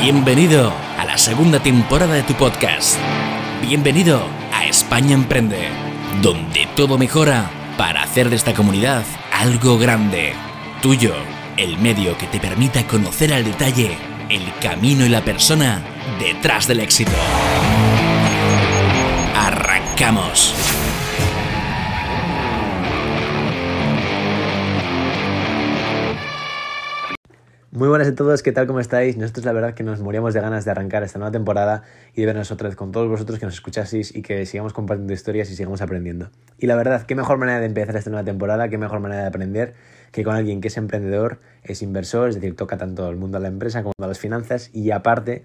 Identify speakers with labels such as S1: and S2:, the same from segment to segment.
S1: Bienvenido a la segunda temporada de tu podcast. Bienvenido a España Emprende, donde todo mejora para hacer de esta comunidad algo grande. Tuyo, el medio que te permita conocer al detalle el camino y la persona detrás del éxito. Arrancamos.
S2: Muy buenas a todos, ¿qué tal? ¿Cómo estáis? Nosotros la verdad que nos moríamos de ganas de arrancar esta nueva temporada y de vernos otra vez con todos vosotros que nos escuchaseis y que sigamos compartiendo historias y sigamos aprendiendo. Y la verdad, qué mejor manera de empezar esta nueva temporada, qué mejor manera de aprender que con alguien que es emprendedor, es inversor, es decir, toca tanto el mundo de la empresa como a las finanzas y aparte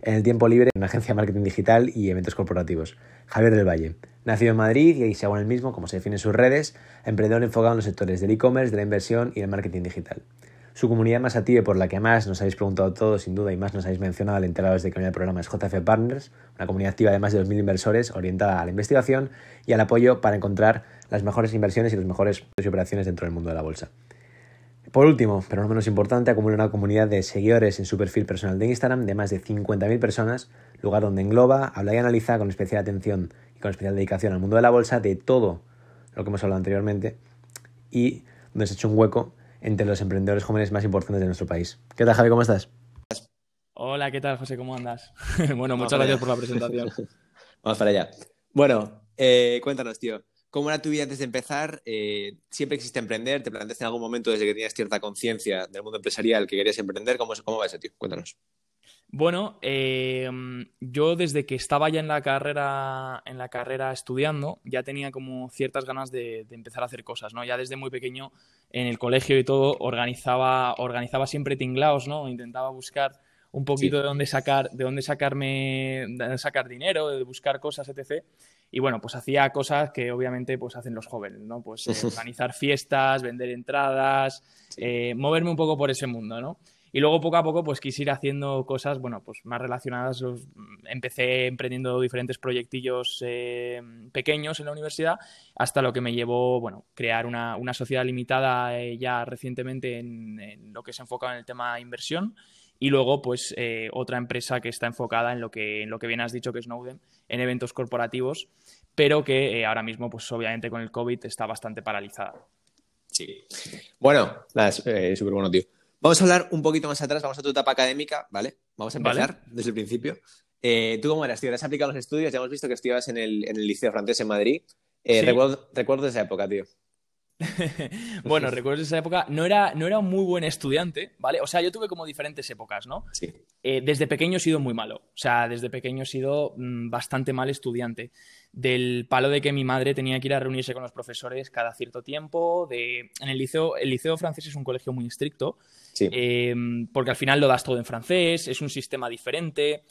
S2: en el tiempo libre en una agencia de marketing digital y eventos corporativos. Javier del Valle. Nacido en Madrid y ahí se en el mismo, como se define en sus redes, emprendedor enfocado en los sectores del e-commerce, de la inversión y del marketing digital. Su comunidad más activa por la que más nos habéis preguntado todos, sin duda, y más nos habéis mencionado al enteraros de que el programa es JF Partners, una comunidad activa de más de 2.000 inversores orientada a la investigación y al apoyo para encontrar las mejores inversiones y las mejores operaciones dentro del mundo de la bolsa. Por último, pero no menos importante, acumula una comunidad de seguidores en su perfil personal de Instagram de más de 50.000 personas, lugar donde engloba, habla y analiza con especial atención y con especial dedicación al mundo de la bolsa de todo lo que hemos hablado anteriormente y donde se ha hecho un hueco entre los emprendedores jóvenes más importantes de nuestro país. ¿Qué tal, Javi? ¿Cómo estás?
S3: Hola, ¿qué tal, José? ¿Cómo andas? bueno, muchas gracias por la presentación.
S2: Vamos para allá. Bueno, eh, cuéntanos, tío. ¿Cómo era tu vida antes de empezar? Eh, ¿Siempre existe emprender? ¿Te planteaste en algún momento desde que tenías cierta conciencia del mundo empresarial que querías emprender? ¿Cómo, cómo va eso, tío? Cuéntanos.
S3: Bueno, eh, yo desde que estaba ya en la carrera, en la carrera estudiando, ya tenía como ciertas ganas de, empezar a hacer cosas, ¿no? Ya desde muy pequeño en el colegio y todo organizaba, organizaba siempre tinglaos, ¿no? Intentaba buscar un poquito de dónde sacar, de dónde sacarme, de sacar dinero, de buscar cosas, etc. Y bueno, pues hacía cosas que obviamente pues hacen los jóvenes, ¿no? Pues eh, organizar fiestas, vender entradas, eh, moverme un poco por ese mundo, ¿no? Y luego poco a poco pues quise ir haciendo cosas, bueno, pues más relacionadas. Empecé emprendiendo diferentes proyectillos eh, pequeños en la universidad hasta lo que me llevó, bueno, crear una, una sociedad limitada eh, ya recientemente en, lo que se enfoca en el tema inversión y luego pues eh, otra empresa que está enfocada en lo que, en lo que bien has dicho que es Snowden, en eventos corporativos, pero que ahora mismo pues obviamente con el COVID está bastante paralizada.
S2: Sí. Bueno, nada, súper bueno, tío. Vamos a hablar un poquito más atrás, vamos a tu etapa académica, ¿vale? Vamos a empezar desde el principio. Eh, ¿Tú cómo eras, tío? ¿Te has aplicado los estudios? Ya hemos visto que estudiabas en el, en el Liceo Francés en Madrid. Eh, recuerdo, recuerdo esa época, tío.
S3: bueno, recuerdo esa época. No era, no era un muy buen estudiante, ¿vale? O sea, yo tuve como diferentes épocas, ¿no?
S2: Sí.
S3: Eh, desde pequeño he sido muy malo. O sea, desde pequeño he sido mm, bastante mal estudiante. Del palo de que mi madre tenía que ir a reunirse con los profesores cada cierto tiempo. De... En el liceo, el liceo francés es un colegio muy estricto.
S2: Sí.
S3: Em, porque al final lo das todo en francés, es un sistema diferente.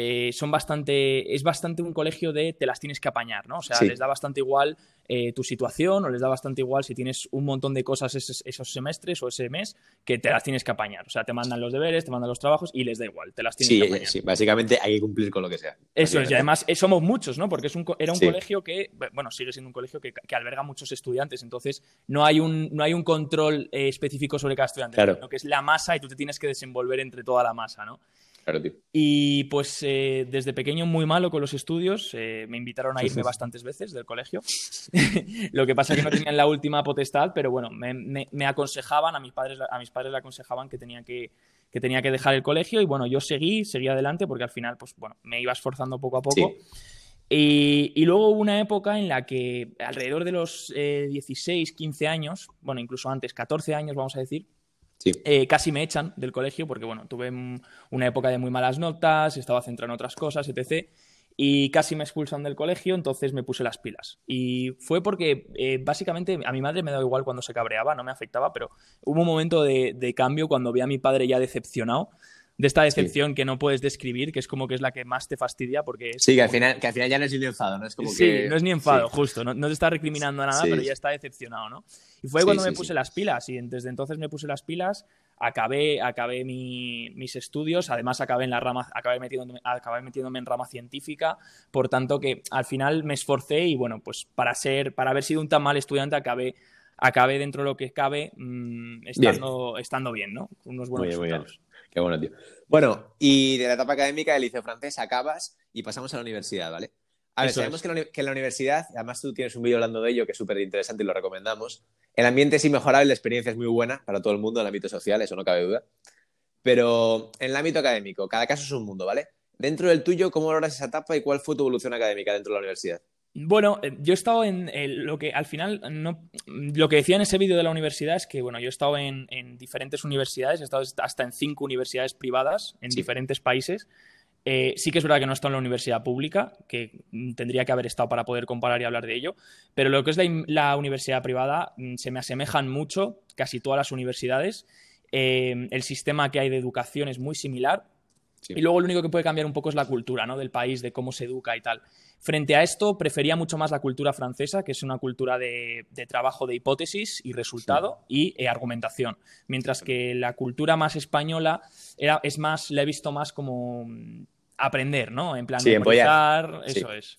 S3: Eh, son bastante, es bastante un colegio de te las tienes que apañar, ¿no? O sea, les da bastante igual eh, tu situación o les da bastante igual si tienes un montón de cosas esos, semestres o ese mes que te las tienes que apañar. O sea, te mandan los deberes, te mandan los trabajos y les da igual, te las tienes que apañar.
S2: Sí, básicamente hay que cumplir con lo que sea.
S3: Eso es, y además eh, somos muchos, ¿no? Porque es un, era un colegio que, bueno, sigue siendo un colegio que, alberga muchos estudiantes, entonces no hay un, no hay un control específico sobre cada estudiante,
S2: claro.
S3: sino que es la masa y tú te tienes que desenvolver entre toda la masa, ¿no?
S2: Tío.
S3: Y pues eh, desde pequeño muy malo con los estudios, eh, me invitaron a irme bastantes veces del colegio. Lo que pasa es que no tenían la última potestad, pero bueno, me, aconsejaban, a mis padres, a mis padres le aconsejaban que tenía que, que tenía que dejar el colegio y bueno, yo seguí, seguí adelante porque al final, pues bueno, me iba esforzando poco a poco. Y, y, luego hubo una época en la que alrededor de los 16, eh, 15 años, bueno, incluso antes, 14 años, vamos a decir, eh, casi me echan del colegio porque, bueno, tuve una época de muy malas notas, estaba centrado en otras cosas, etc. Y casi me expulsan del colegio, entonces me puse las pilas. Y fue porque, eh, básicamente, a mi madre me daba igual cuando se cabreaba, no me afectaba, pero hubo un momento de, de cambio cuando vi a mi padre ya decepcionado de esta decepción que no puedes describir, que es como que es la que más te fastidia porque
S2: Sí, que al final, que al final ya no es ni enfado, ¿no? Es como
S3: sí, no es ni enfado, justo, no, te está recriminando nada, pero ya está decepcionado, ¿no? Y fue cuando me puse las pilas y desde entonces me puse las pilas, acabé, acabé mis estudios, además acabé en la rama, acabé metiéndome, acabé metiéndome en rama científica, por tanto que al final me esforcé y bueno, pues para ser, para haber sido un tan mal estudiante acabé acabé dentro de lo que cabe mm, estando, bien. estando bien, ¿no?
S2: Unos buenos resultados. Qué bueno, tío. Bueno, y de la etapa académica del liceo francés acabas y pasamos a la universidad, ¿vale? A ver, sabemos que, en la universidad, además tú tienes un vídeo hablando de ello que es súper interesante y lo recomendamos. El ambiente es inmejorable, la experiencia es muy buena para todo el mundo, en el ámbito social, eso no cabe duda. Pero en el ámbito académico, cada caso es un mundo, ¿vale? Dentro del tuyo, ¿cómo valoras esa etapa y cuál fue tu evolución académica dentro de la universidad?
S3: Bueno, eh, yo he estado en lo que al final, no, lo que decía en ese vídeo de la universidad es que, bueno, yo he estado en, diferentes universidades, he estado hasta en cinco universidades privadas en diferentes países. Eh, sí que es verdad que no he estado en la universidad pública, que tendría que haber estado para poder comparar y hablar de ello, pero lo que es la, universidad privada mm, se me asemejan mucho casi todas las universidades. Eh, el sistema que hay de educación es muy similar, y luego lo único que puede cambiar un poco es la cultura ¿no? del país, de cómo se educa y tal. Frente a esto, prefería mucho más la cultura francesa, que es una cultura de, trabajo de hipótesis y resultado y eh, argumentación. Mientras que la cultura más española era, es más, la he visto más como mm, aprender, ¿no? En plan,
S2: sí,
S3: memorizar, eso es.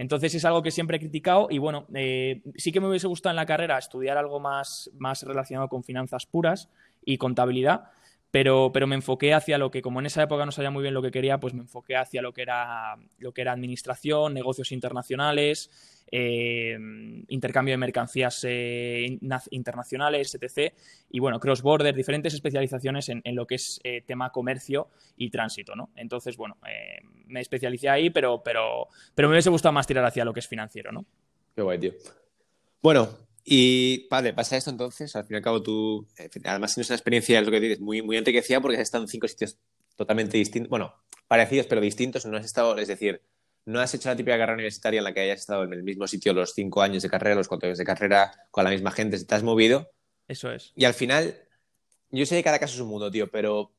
S3: Entonces es algo que siempre he criticado y bueno, eh, sí que me hubiese gustado en la carrera estudiar algo más, más relacionado con finanzas puras y contabilidad, pero, pero me enfoqué hacia lo que, como en esa época no sabía muy bien lo que quería, pues me enfoqué hacia lo que era, lo que era administración, negocios internacionales, eh, intercambio de mercancías eh, internacionales, etc. Y bueno, cross-border, diferentes especializaciones en, lo que es eh, tema comercio y tránsito, ¿no? Entonces, bueno, me especialicé ahí, pero, pero, pero me hubiese gustado más tirar hacia lo que es financiero, ¿no?
S2: Qué guay, tío. Bueno, y vale, pasa esto entonces, al fin y al cabo tú, además tienes una experiencia, es lo que dices, muy, muy enriquecida porque has estado en cinco sitios totalmente distintos, bueno, parecidos pero distintos, no has estado, es decir, no has hecho la típica carrera universitaria en la que hayas estado en el mismo sitio los cinco años de carrera, los cuatro años de carrera, con la misma gente, te has movido.
S3: Eso es.
S2: Y al final, yo sé que cada caso es un mundo, tío, pero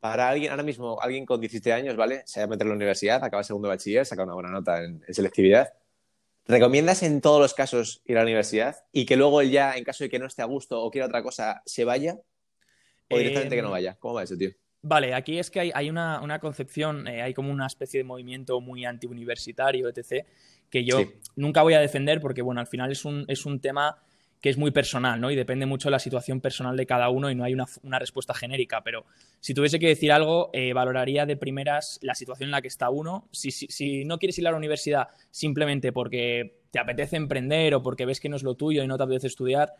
S2: para alguien, ahora mismo, alguien con 17 años, ¿vale? Se va a meter en la universidad, acaba segundo bachiller, saca una buena nota en selectividad ¿Recomiendas en todos los casos ir a la universidad y que luego él ya, en caso de que no esté a gusto o quiera otra cosa, se vaya? ¿O directamente que no em, vaya? ¿Cómo va eso, tío?
S3: Vale, aquí es que hay, una, concepción, eh, hay como una especie de movimiento muy antiuniversitario, etc., que yo nunca voy a defender porque, bueno, al final es un, es un tema que es muy personal, ¿no? Y depende mucho de la situación personal de cada uno y no hay una, respuesta genérica. Pero si tuviese que decir algo, eh, valoraría de primeras la situación en la que está uno. Si, si, no quieres ir a la universidad simplemente porque te apetece emprender o porque ves que no es lo tuyo y no te apetece estudiar,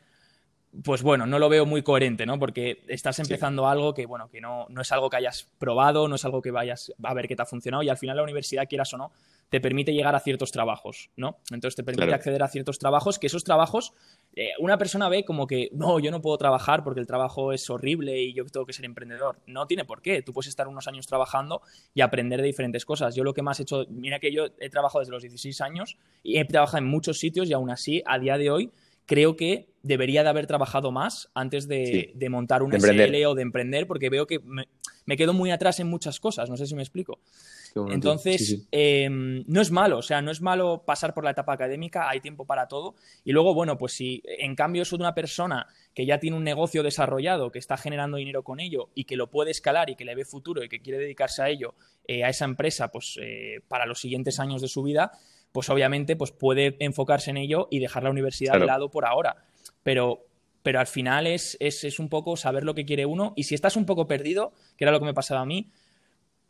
S3: pues bueno, no lo veo muy coherente, ¿no? Porque estás empezando algo que, bueno, que no, no, es algo que hayas probado, no es algo que vayas a ver qué te ha funcionado y al final la universidad, quieras o no, te permite llegar a ciertos trabajos, ¿no? Entonces te permite acceder a ciertos trabajos que esos trabajos eh, una persona ve como que, no, yo no puedo trabajar porque el trabajo es horrible y yo tengo que ser emprendedor. No tiene por qué. Tú puedes estar unos años trabajando y aprender de diferentes cosas. Yo lo que más he hecho, mira que yo he trabajado desde los 16 años y he trabajado en muchos sitios y aún así, a día de hoy, creo que debería de haber trabajado más antes de, montar un SL o de emprender porque veo que me quedo muy atrás en muchas cosas. No sé si me explico. Entonces, em, no es malo, o sea, no es malo pasar por la etapa académica, hay tiempo para todo. Y luego, bueno, pues si en cambio soy una persona que ya tiene un negocio desarrollado, que está generando dinero con ello y que lo puede escalar y que le ve futuro y que quiere dedicarse a ello, eh, a esa empresa, pues eh, para los siguientes años de su vida, pues obviamente pues puede enfocarse en ello y dejar la universidad de lado por ahora. Pero, pero al final es, es, es, un poco saber lo que quiere uno y si estás un poco perdido, que era lo que me pasaba a mí,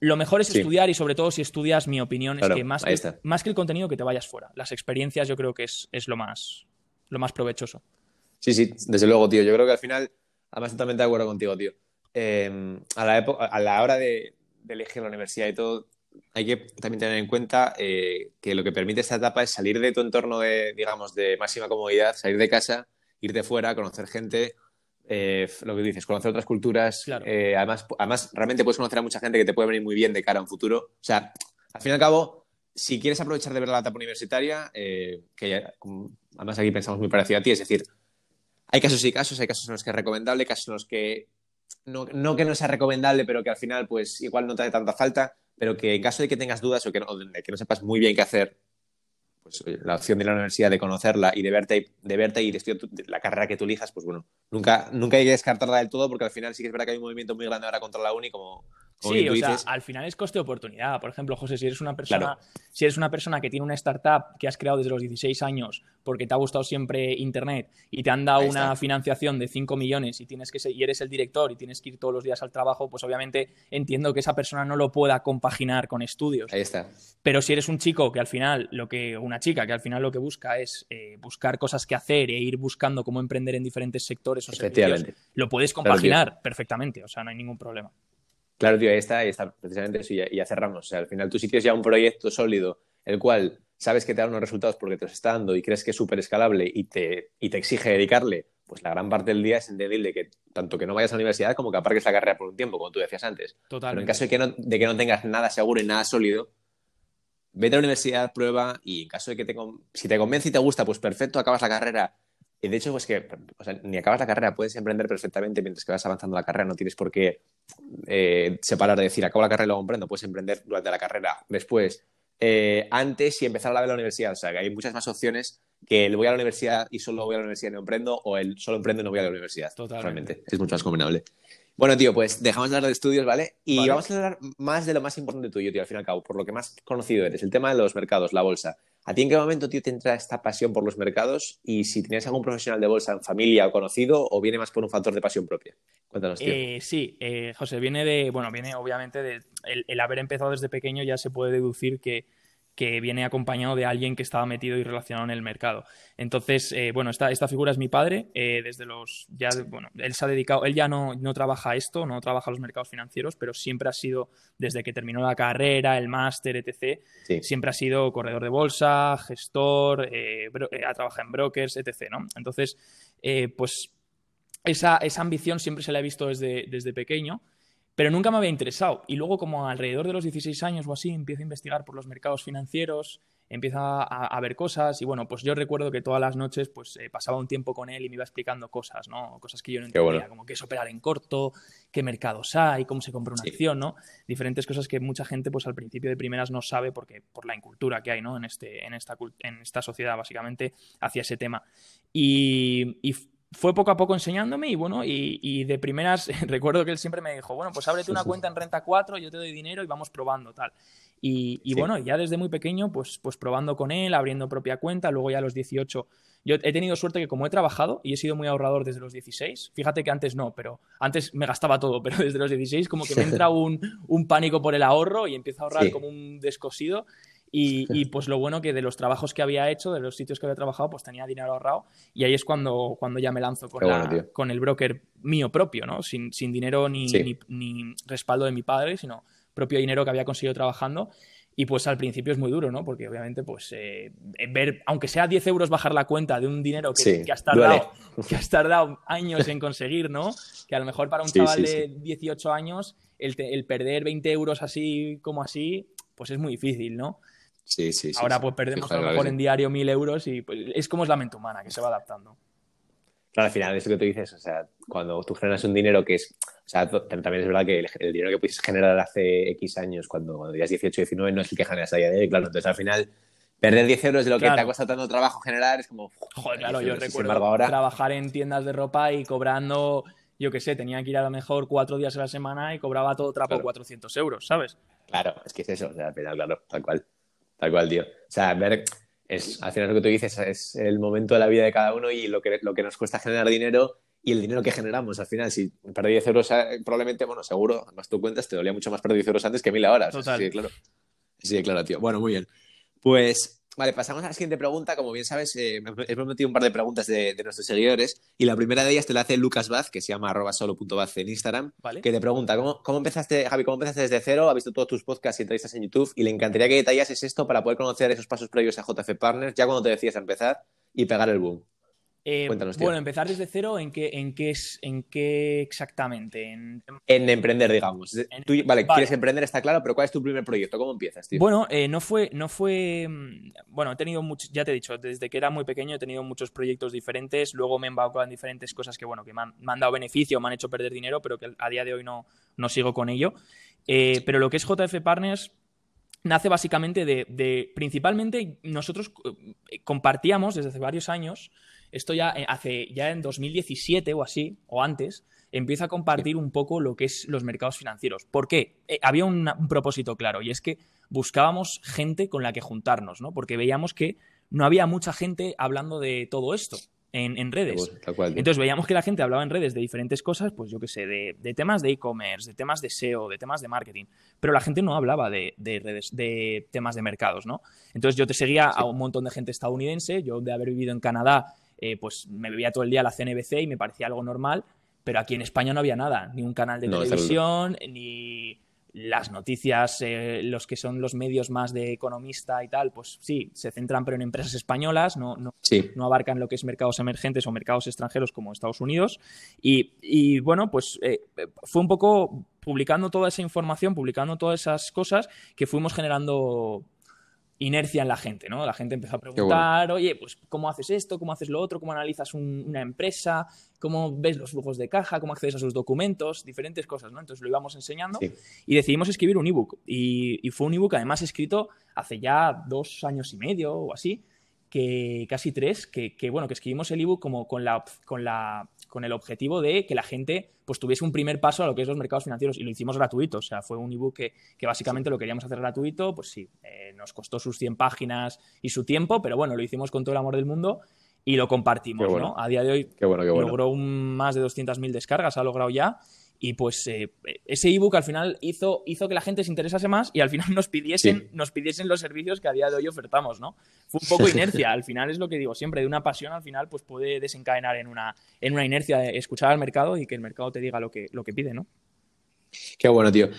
S3: lo mejor es estudiar y sobre todo si estudias, mi opinión es que más, que más que el contenido que te vayas fuera. Las experiencias yo creo que es, lo, más, lo más provechoso.
S2: Sí, sí, desde luego, tío. Yo creo que al final, además totalmente de acuerdo contigo, tío. Em, a, la a la hora de, elegir la universidad y todo, hay que también tener en cuenta eh, que lo que permite esta etapa es salir de tu entorno de, digamos, de máxima comodidad, salir de casa, irte fuera, conocer gente, eh, lo que dices, conocer otras culturas. Eh, además, además, realmente puedes conocer a mucha gente que te puede venir muy bien de cara a un futuro. O sea, al fin y al cabo, si quieres aprovechar de ver la etapa universitaria, eh, que además aquí pensamos muy parecido a ti, es decir, hay casos y casos, hay casos en los que es recomendable, casos en los que no, no que no sea recomendable, pero que al final, pues igual no te hace tanta falta, pero que en caso de que tengas dudas o que de que no sepas muy bien qué hacer, pues, la opción de la universidad, de conocerla y de verte, de verte y de estudiar la carrera que tú elijas, pues bueno, nunca, nunca hay que descartarla del todo porque al final sí que es verdad que hay un movimiento muy grande ahora contra la uni, como,
S3: sí, o sea, al final es coste de oportunidad. Por ejemplo, José, si eres una persona, si eres una persona que tiene una startup que has creado desde los 16 años porque te ha gustado siempre internet y te han dado una financiación de 5 millones y tienes que ser, y eres el director y tienes que ir todos los días al trabajo, pues obviamente entiendo que esa persona no lo pueda compaginar con estudios.
S2: Ahí está.
S3: Pero si eres un chico que al final lo que una chica que al final lo que busca es eh, buscar cosas que hacer e ir buscando cómo emprender en diferentes sectores o servicios, lo puedes compaginar perfectamente, o sea, no hay ningún problema.
S2: Claro, tío, ahí está, ahí está precisamente eso, y ya, cerramos. O sea, al final tú si tienes ya un proyecto sólido, el cual sabes que te da unos resultados porque te los está dando y crees que es súper escalable y te, y te exige dedicarle, pues la gran parte del día es entendible que tanto que no vayas a la universidad como que aparques la carrera por un tiempo, como tú decías antes.
S3: Totalmente.
S2: Pero en caso de que, no, de que no tengas nada seguro y nada sólido, vete a la universidad, prueba y en caso de que te, si te convence y te gusta, pues perfecto, acabas la carrera y de hecho, pues que ni acabas la carrera, puedes emprender perfectamente mientras que vas avanzando la carrera, no tienes por qué eh, separar de decir, acabo la carrera y luego emprendo, puedes emprender durante la carrera, después, eh, antes y empezar a la de la universidad. O sea, que hay muchas más opciones que el voy a la universidad y solo voy a la universidad y no emprendo, o el solo emprendo y no voy a la universidad.
S3: Totalmente.
S2: es mucho más combinable. Bueno, tío, pues dejamos de hablar de estudios, ¿vale? Y vamos a hablar más de lo más importante tuyo, tío, al fin y al cabo, por lo que más conocido eres, el tema de los mercados, la bolsa. ¿A ti en qué momento, tío, te entra esta pasión por los mercados? Y si tenías algún profesional de bolsa en familia o conocido, o viene más por un factor de pasión propia. Cuéntanos, tío.
S3: Eh, sí, eh, José, viene de, bueno, viene obviamente de el haber empezado desde pequeño ya se puede deducir que que viene acompañado de alguien que estaba metido y relacionado en el mercado. Entonces, eh, bueno, esta, esta figura es mi padre, eh, desde los, ya, bueno, él se ha dedicado, él ya no, no trabaja esto, no trabaja los mercados financieros, pero siempre ha sido, desde que terminó la carrera, el máster, etc., siempre ha sido corredor de bolsa, gestor, eh, ha trabajado en brokers, etc., ¿no? Entonces, pues esa, esa ambición siempre se la he visto desde, desde pequeño pero nunca me había interesado. Y luego, como alrededor de los 16 años o así, empiezo a investigar por los mercados financieros, empiezo a, ver cosas y bueno, pues yo recuerdo que todas las noches pues eh, pasaba un tiempo con él y me iba explicando cosas, ¿no? Cosas que yo no entendía, como qué es operar en corto, qué mercados hay, cómo se compra una acción, ¿no? Diferentes cosas que mucha gente pues al principio de primeras no sabe porque por la incultura que hay, ¿no? En, este, en, esta, en esta sociedad básicamente hacia ese tema. Y, y fue poco a poco enseñándome y bueno, y, de primeras recuerdo que él siempre me dijo, bueno, pues ábrete una cuenta en Renta 4, yo te doy dinero y vamos probando tal. Y, bueno, ya desde muy pequeño, pues, pues probando con él, abriendo propia cuenta, luego ya a los 18, yo he tenido suerte que como he trabajado y he sido muy ahorrador desde los 16, fíjate que antes no, pero antes me gastaba todo, pero desde los 16 como que me entra un, un pánico por el ahorro y empiezo a ahorrar como un descosido y, pues lo bueno que de los trabajos que había hecho, de los sitios que había trabajado, pues tenía dinero ahorrado y ahí es cuando, cuando ya me lanzo con, con el broker mío propio, ¿no? Sin, sin dinero ni, ni, respaldo de mi padre, sino propio dinero que había conseguido trabajando. Y pues al principio es muy duro, ¿no? Porque obviamente, pues, eh, ver, aunque sea 10 euros bajar la cuenta de un dinero que, has tardado, que has tardado años en conseguir, ¿no? Que a lo mejor para un chaval de 18 años, el, el perder 20 euros así como así, pues es muy difícil, ¿no?
S2: Sí, sí,
S3: Ahora pues perdemos a lo mejor en diario mil euros y pues, es como es la mente humana, que se va adaptando.
S2: Claro, al final es lo que tú dices, o sea, cuando tú generas un dinero que es, o sea, también es verdad que el, dinero que pudiste generar hace X años, cuando, cuando tenías 18, 19, no es el que generas a día de hoy, claro, entonces al final perder 10 euros de lo que te ha costado tanto trabajo generar es como...
S3: Joder, claro, yo recuerdo ahora... trabajar en tiendas de ropa y cobrando, yo qué sé, tenía que ir a lo mejor cuatro días a la semana y cobraba todo trapo 400 euros, ¿sabes?
S2: Claro, es que es eso, o sea, al final, claro, tal cual. Tal cual, tío. O sea, ver, es, al final lo que tú dices es el momento de la vida de cada uno y lo que, lo que nos cuesta generar dinero y el dinero que generamos. Al final, si perdí 10 euros, eh, probablemente, bueno, seguro, además tú cuentas, te dolía mucho más perder 10 euros antes que mil ahora. sí, claro. Sí, claro, tío. Bueno, muy bien. Pues Vale, pasamos a la siguiente pregunta. Como bien sabes, eh, he prometido un par de preguntas de, nuestros seguidores y la primera de ellas te la hace Lucas Vaz, que se llama arroba solo.baz en Instagram, que te pregunta, ¿cómo, ¿cómo, empezaste, Javi, cómo empezaste desde cero? Ha visto todos tus podcasts y entrevistas en YouTube y le encantaría que detallases esto para poder conocer esos pasos previos a JF Partners ya cuando te decías a empezar y pegar el boom.
S3: Eh, bueno, empezar desde cero, ¿en qué, en qué, es, en qué exactamente? En,
S2: emprender, digamos. vale, quieres emprender, está claro, pero ¿cuál es tu primer proyecto? ¿Cómo empiezas, tío?
S3: Bueno, eh, no fue, no fue. Mm, bueno, he tenido muchos, ya te he dicho, desde que era muy pequeño he tenido muchos proyectos diferentes. Luego me he embaucado en diferentes cosas que, bueno, que me han, dado beneficio, me han hecho perder dinero, pero que a día de hoy no, no sigo con ello. Eh, pero lo que es JF Partners nace básicamente de, principalmente nosotros compartíamos desde hace varios años esto ya eh, hace, ya en 2017 o así, o antes, empieza a compartir un poco lo que es los mercados financieros. ¿Por qué? Eh, había un, propósito claro y es que buscábamos gente con la que juntarnos, ¿no? Porque veíamos que no había mucha gente hablando de todo esto en, redes. Entonces veíamos que la gente hablaba en redes de diferentes cosas, pues yo qué sé, de, temas de e-commerce, de temas de SEO, de temas de marketing, pero la gente no hablaba de, redes, de temas de mercados, ¿no? Entonces yo te seguía a un montón de gente estadounidense, yo de haber vivido en Canadá, eh, pues me bebía todo el día la CNBC y me parecía algo normal, pero aquí en España no había nada, ni un canal de televisión, ni las noticias, eh, los que son los medios más de economista y tal, pues sí, se centran pero en empresas españolas, no, no, no abarcan lo que es mercados emergentes o mercados extranjeros como Estados Unidos. Y, bueno, pues eh, fue un poco publicando toda esa información, publicando todas esas cosas que fuimos generando inercia en la gente, ¿no? La gente empezó a preguntar, oye, pues ¿cómo haces esto? ¿Cómo haces lo otro? ¿Cómo analizas una empresa? ¿Cómo ves los flujos de caja? ¿Cómo accedes a sus documentos? Diferentes cosas, ¿no? Entonces lo íbamos enseñando y decidimos escribir un ebook. Y, y fue un ebook además escrito hace ya dos años y medio o así, que casi tres, que, bueno, que escribimos el ebook como con la, con la con el objetivo de que la gente pues tuviese un primer paso a lo que es los mercados financieros y lo hicimos gratuito, o sea, fue un ebook que, que básicamente lo queríamos hacer gratuito, pues sí, eh, nos costó sus 100 páginas y su tiempo, pero bueno, lo hicimos con todo el amor del mundo y lo compartimos, ¿no? A día de hoy logró un, más de 200.000 descargas, ha logrado ya y pues eh, ese ebook al final hizo, hizo que la gente se interesase más y al final nos pidiesen, nos pidiesen los servicios que a día de hoy ofertamos, ¿no? Fue un poco inercia, al final es lo que digo siempre, de una pasión al final pues puede desencadenar en una, en una inercia de escuchar al mercado y que el mercado te diga lo que, lo que pide, ¿no?
S2: Qué bueno, tío.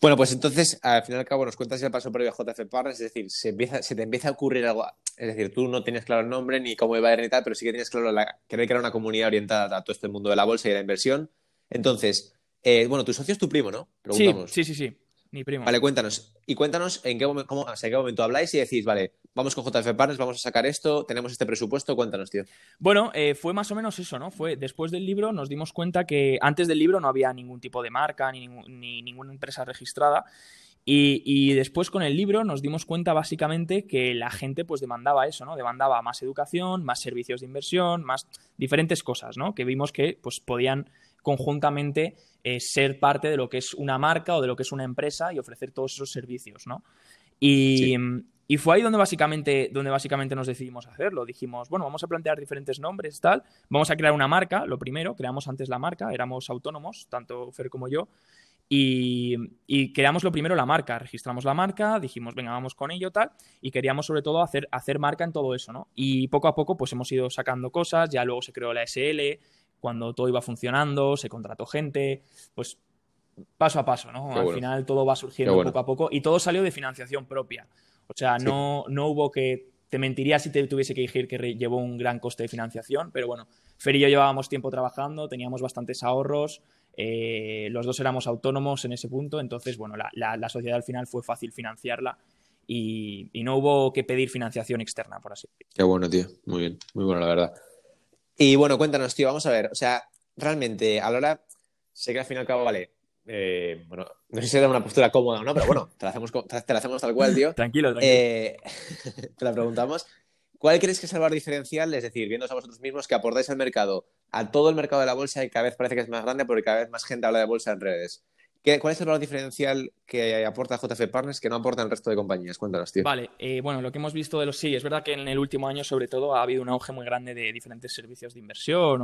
S2: Bueno, pues entonces, al final y al cabo, nos cuentas el paso previo a JF Partners, es decir, se, empieza, se te empieza a ocurrir algo, es decir, tú no tenías claro el nombre ni cómo iba a ir ni tal, pero sí que tenías claro la, que era una comunidad orientada a todo este mundo de la bolsa y de la inversión. Entonces, eh, bueno, tu socio es tu primo, ¿no?
S3: Sí, sí, sí, sí. Mi primo.
S2: Vale, cuéntanos. Y cuéntanos en qué, cómo, en qué momento habláis y decís, vale, vamos con JF Partners, vamos a sacar esto, tenemos este presupuesto. Cuéntanos, tío.
S3: Bueno, eh, fue más o menos eso, ¿no? Fue después del libro nos dimos cuenta que antes del libro no había ningún tipo de marca ni, ni ninguna empresa registrada. Y, y, después con el libro nos dimos cuenta básicamente que la gente pues demandaba eso, ¿no? Demandaba más educación, más servicios de inversión, más diferentes cosas, ¿no? Que vimos que pues podían conjuntamente eh, ser parte de lo que es una marca o de lo que es una empresa y ofrecer todos esos servicios, ¿no? Y, fue ahí donde básicamente, donde básicamente nos decidimos hacerlo. Dijimos, bueno, vamos a plantear diferentes nombres, tal. Vamos a crear una marca, lo primero, creamos antes la marca, éramos autónomos, tanto Fer como yo. Y, creamos lo primero la marca, registramos la marca, dijimos, venga, vamos con ello, tal, y queríamos sobre todo hacer, hacer marca en todo eso, ¿no? Y poco a poco, pues hemos ido sacando cosas, ya luego se creó la SL, cuando todo iba funcionando, se contrató gente, pues paso a paso, ¿no? Al final todo va surgiendo poco a poco y todo salió de financiación propia. O sea, no, no hubo que. Te mentiría si te tuviese que decir que llevó un gran coste de financiación, pero bueno, Fer y yo llevábamos tiempo trabajando, teníamos bastantes ahorros, eh, los dos éramos autónomos en ese punto, entonces, bueno, la, sociedad al final fue fácil financiarla y, y, no hubo que pedir financiación externa, por así decirlo.
S2: Qué bueno, tío. Muy bien, muy bueno, la verdad. Y bueno, cuéntanos, tío, vamos a ver. O sea, realmente, a la hora, sé que al fin y al cabo, vale. Eh, bueno, no sé si da una postura cómoda o no, pero bueno, te la hacemos, te la hacemos tal cual, tío.
S3: tranquilo, tranquilo.
S2: Eh, te la preguntamos. ¿Cuál crees que es el valor diferencial? Es decir, viendo a vosotros mismos que aportáis al mercado, a todo el mercado de la bolsa y cada vez parece que es más grande porque cada vez más gente habla de bolsa en redes. ¿Cuál es el valor diferencial que aporta JF Partners que no aporta el resto de compañías? Cuéntanos, tío.
S3: Vale, eh, bueno, lo que hemos visto de los sí, es verdad que en el último año, sobre todo, ha habido un auge muy grande de diferentes servicios de inversión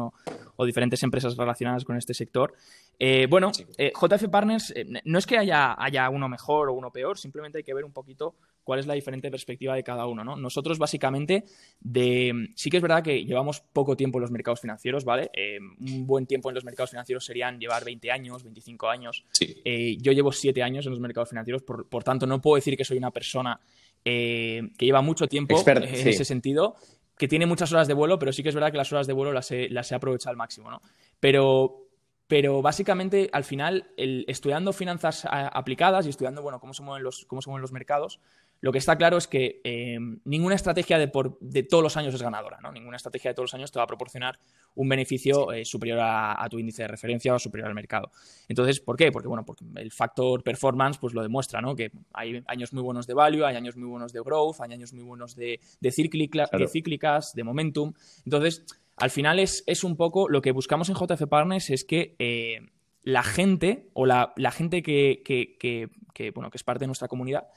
S3: o, diferentes empresas relacionadas con este sector. Eh, bueno, eh, JF Partners no es que haya, haya uno mejor o uno peor, simplemente hay que ver un poquito cuál es la diferente perspectiva de cada uno, ¿no? Nosotros básicamente de sí que es verdad que llevamos poco tiempo en los mercados financieros, ¿vale? Eh, un buen tiempo en los mercados financieros serían llevar 20 años, 25 años. Eh, yo llevo 7 años en los mercados financieros, por, tanto no puedo decir que soy una persona eh, que lleva mucho tiempo en ese sentido, que tiene muchas horas de vuelo, pero sí que es verdad que las horas de vuelo las he, las he aprovechado al máximo, ¿no? Pero pero básicamente al final el, estudiando finanzas aplicadas y estudiando bueno cómo se mueven los cómo se mueven los mercados lo que está claro es que eh, ninguna estrategia de, de, todos los años es ganadora, ¿no? Ninguna estrategia de todos los años te va a proporcionar un beneficio eh, superior a, tu índice de referencia o superior al mercado. Entonces, ¿por qué? Porque, bueno, porque el factor performance pues lo demuestra, ¿no? Que hay años muy buenos de value, hay años muy buenos de growth, hay años muy buenos de, de, cíclicas, de momentum. Entonces, al final es, es, un poco lo que buscamos en JF Partners es que eh, la gente o la, gente que, que, bueno, que es parte de nuestra comunidad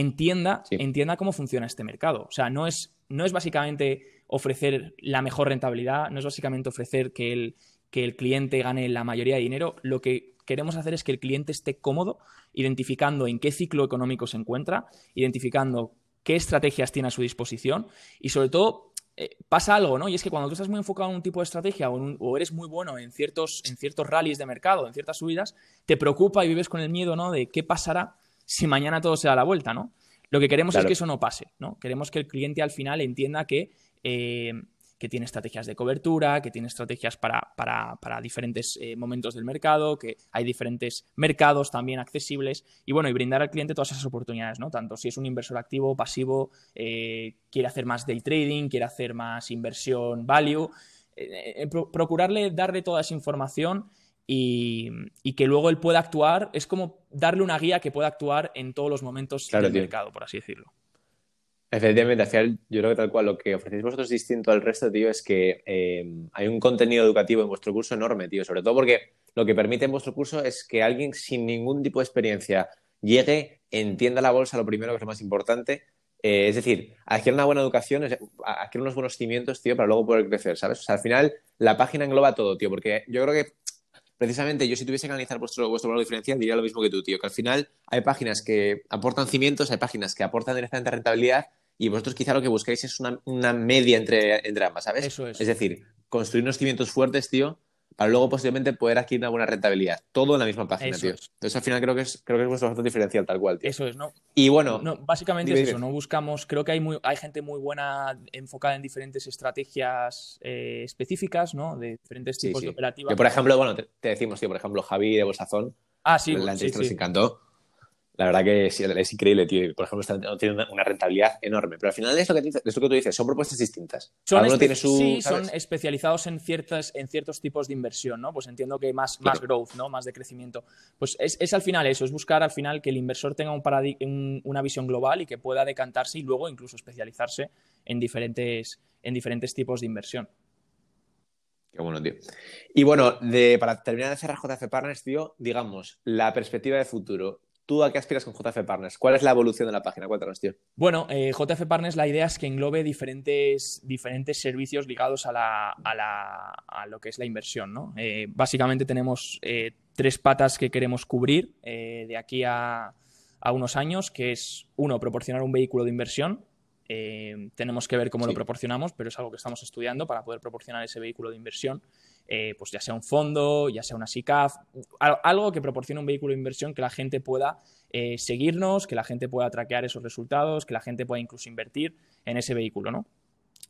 S3: entienda, entienda cómo funciona este mercado. O sea, no es, no es básicamente ofrecer la mejor rentabilidad, no es básicamente ofrecer que el, que el cliente gane la mayoría de dinero. Lo que queremos hacer es que el cliente esté cómodo identificando en qué ciclo económico se encuentra, identificando qué estrategias tiene a su disposición y sobre todo eh, pasa algo, ¿no? Y es que cuando tú estás muy enfocado en un tipo de estrategia o, eres muy bueno en ciertos, en ciertos rallies de mercado, en ciertas subidas, te preocupa y vives con el miedo, ¿no? De qué pasará si mañana todo se da la vuelta, ¿no? Lo que queremos es que eso no pase, ¿no? Queremos que el cliente al final entienda que eh, que tiene estrategias de cobertura, que tiene estrategias para, diferentes eh, momentos del mercado, que hay diferentes mercados también accesibles y bueno, y brindar al cliente todas esas oportunidades, ¿no? Tanto si es un inversor activo, pasivo, eh, quiere hacer más day trading, quiere hacer más inversión value, procurarle darle toda esa información y, que luego él pueda actuar, es como darle una guía que pueda actuar en todos los momentos del mercado, por así decirlo.
S2: Efectivamente, hacia yo creo que tal cual lo que ofrecéis vosotros distinto al resto, tío, es que eh, hay un contenido educativo en vuestro curso enorme, tío, sobre todo porque lo que permite en vuestro curso es que alguien sin ningún tipo de experiencia llegue, entienda la bolsa, lo primero que es lo más importante, eh, es decir, adquiere una buena educación, adquiere unos buenos cimientos, tío, para luego poder crecer, ¿sabes? O sea, al final la página engloba todo, tío, porque yo creo que precisamente yo si tuviese que analizar vuestro, vuestro valor diferencial diría lo mismo que tú, tío, que al final hay páginas que aportan cimientos, hay páginas que aportan directamente rentabilidad y vosotros quizá lo que buscáis es una, una media entre, entre ambas, ¿sabes?
S3: Eso es.
S2: Es decir, construir unos cimientos fuertes, tío, para luego posiblemente poder adquirir una buena rentabilidad. Todo en la misma página, tío. Entonces al final creo que es, creo que es vuestro diferencial tal cual, tío.
S3: Eso es, ¿no?
S2: Y bueno.
S3: No, básicamente es eso, no buscamos, creo que hay muy, hay gente muy buena enfocada en diferentes estrategias eh, específicas, ¿no? De diferentes tipos de operativas.
S2: Que por ejemplo, bueno, te, decimos, tío, por ejemplo, Javi de Bolsazón.
S3: Ah, sí,
S2: la entrevista nos encantó la verdad que sí, es increíble, tío. Por ejemplo, tiene una, rentabilidad enorme. Pero al final es lo que, es lo que tú dices, son propuestas distintas.
S3: Son tiene su, sí, son especializados en, ciertas, en ciertos tipos de inversión, ¿no? Pues entiendo que más, más growth, ¿no? Más de crecimiento. Pues es, es, al final eso, es buscar al final que el inversor tenga un una visión global y que pueda decantarse y luego incluso especializarse en diferentes, en diferentes tipos de inversión.
S2: Qué bueno, tío. Y bueno, de, para terminar de cerrar JF Partners, tío, digamos, la perspectiva de futuro. ¿Tú a qué aspiras con JF Partners? ¿Cuál es la evolución de la página? Cuéntanos, tío.
S3: Bueno, eh, JF Partners la idea es que englobe diferentes, diferentes servicios ligados a, la, a, lo que es la inversión. ¿no? Eh, básicamente tenemos eh, tres patas que queremos cubrir de aquí a, unos años, que es, uno, proporcionar un vehículo de inversión. tenemos que ver cómo lo proporcionamos, pero es algo que estamos estudiando para poder proporcionar ese vehículo de inversión. Eh, pues ya sea un fondo, ya sea una SICAF, algo que proporcione un vehículo de inversión que la gente pueda eh, seguirnos, que la gente pueda traquear esos resultados, que la gente pueda incluso invertir en ese vehículo, ¿no?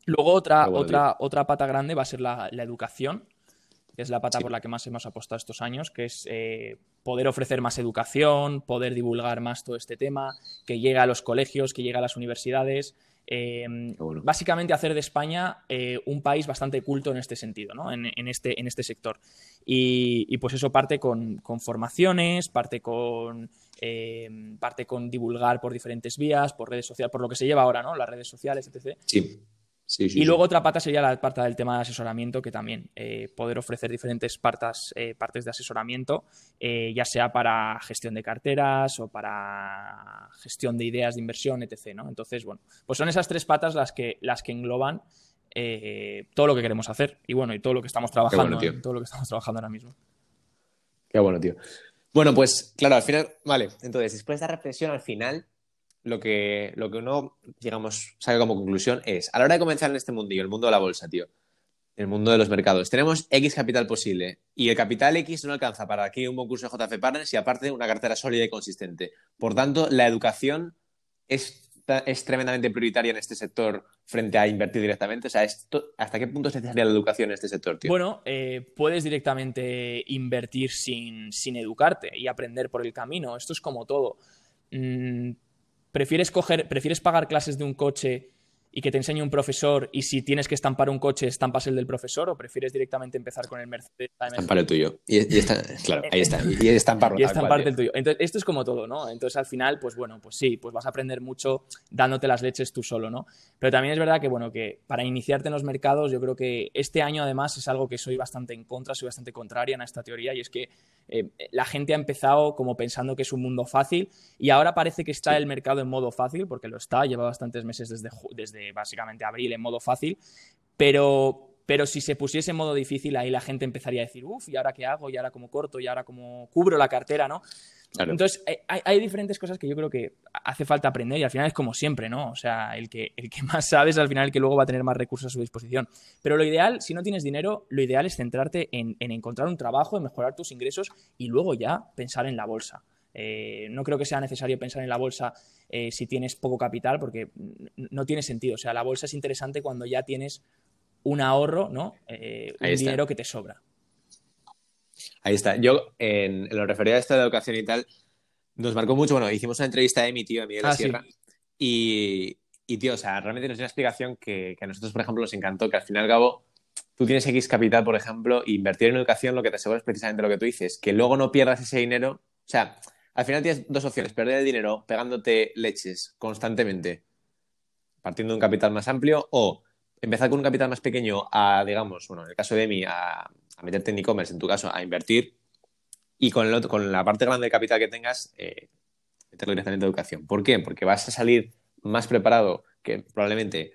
S3: Luego otra, otra, otra pata grande va a ser la, educación, que es la pata por la que más hemos apostado estos años, que es eh, poder ofrecer más educación, poder divulgar más todo este tema, que llegue a los colegios, que llegue a las universidades, Em, básicamente hacer de España eh, un país bastante culto en este sentido, ¿no? en, este, en este sector. Y, pues eso parte con, formaciones, parte con, em, parte con divulgar por diferentes vías, por redes sociales, por lo que se lleva ahora, ¿no? Las redes sociales, etc.
S2: Sí
S3: y luego otra pata sería la parte del tema de asesoramiento, que también eh, poder ofrecer diferentes partes, eh, partes de asesoramiento, eh, ya sea para gestión de carteras o para gestión de ideas de inversión, etc. ¿no? Entonces, bueno, pues son esas tres patas las que, las que engloban todo lo que queremos hacer y bueno, y todo lo que estamos trabajando, todo lo que estamos trabajando ahora mismo.
S2: Qué bueno, tío. Bueno, pues claro, al final, vale, entonces después de esta reflexión al final, lo que, lo que uno, digamos, saca como conclusión es, a la hora de comenzar en este mundillo, el mundo de la bolsa, tío, el mundo de los mercados, tenemos X capital posible y el capital X no alcanza para aquí un buen de JF Partners y aparte una cartera sólida y consistente. Por tanto, la educación es, es tremendamente prioritaria en este sector frente a invertir directamente. O sea, ¿hasta qué punto es necesaria la educación en este sector, tío?
S3: Bueno, eh, puedes directamente invertir sin, sin educarte y aprender por el camino. Esto es como todo. Mm, prefieres, coger, prefieres pagar clases de un coche y que te enseñe un profesor y si tienes que estampar un coche, estampas el del profesor o prefieres directamente empezar con el Mercedes?
S2: Estampar el tuyo. Y, está, claro, ahí está. Y, estamparlo.
S3: Y estamparte el tuyo. Entonces, esto es como todo, ¿no? Entonces, al final, pues bueno, pues sí, pues vas a aprender mucho dándote las leches tú solo, ¿no? Pero también es verdad que, bueno, que para iniciarte en los mercados, yo creo que este año además es algo que soy bastante en contra, soy bastante contraria en esta teoría y es que eh, la gente ha empezado como pensando que es un mundo fácil y ahora parece que está el mercado en modo fácil, porque lo está, lleva bastantes meses desde, desde básicamente abril en modo fácil, pero, pero si se pusiese en modo difícil, ahí la gente empezaría a decir, uff, ¿y ahora qué hago? ¿Y ahora cómo corto? ¿Y ahora cómo cubro la cartera? ¿no? Entonces, eh, hay, diferentes cosas que yo creo que hace falta aprender y al final es como siempre, ¿no? O sea, el que, el que más sabes al final el que luego va a tener más recursos a su disposición. Pero lo ideal, si no tienes dinero, lo ideal es centrarte en, en encontrar un trabajo, en mejorar tus ingresos y luego ya pensar en la bolsa. Eh, no creo que sea necesario pensar en la bolsa eh, si tienes poco capital, porque no tiene sentido. O sea, la bolsa es interesante cuando ya tienes un ahorro, ¿no? Eh, un dinero que te sobra.
S2: Ahí está. Yo, en, lo referido a esto de educación y tal, nos marcó mucho. Bueno, hicimos una entrevista de mi tío, a Miguel ah, Sierra, y, tío, o sea, realmente nos dio una explicación que, a nosotros, por ejemplo, nos encantó, que al fin y al cabo tú tienes X capital, por ejemplo, e invertir en educación lo que te asegura es precisamente lo que tú dices, que luego no pierdas ese dinero. O sea, al final tienes dos opciones, perder el dinero pegándote leches constantemente, partiendo de un capital más amplio, o empezar con un capital más pequeño a, digamos, bueno, en el caso de mí, a, meterte en e-commerce, en tu caso, a invertir, y con, el con la parte grande de capital que tengas, eh, meterlo directamente en educación. ¿Por qué? Porque vas a salir más preparado que probablemente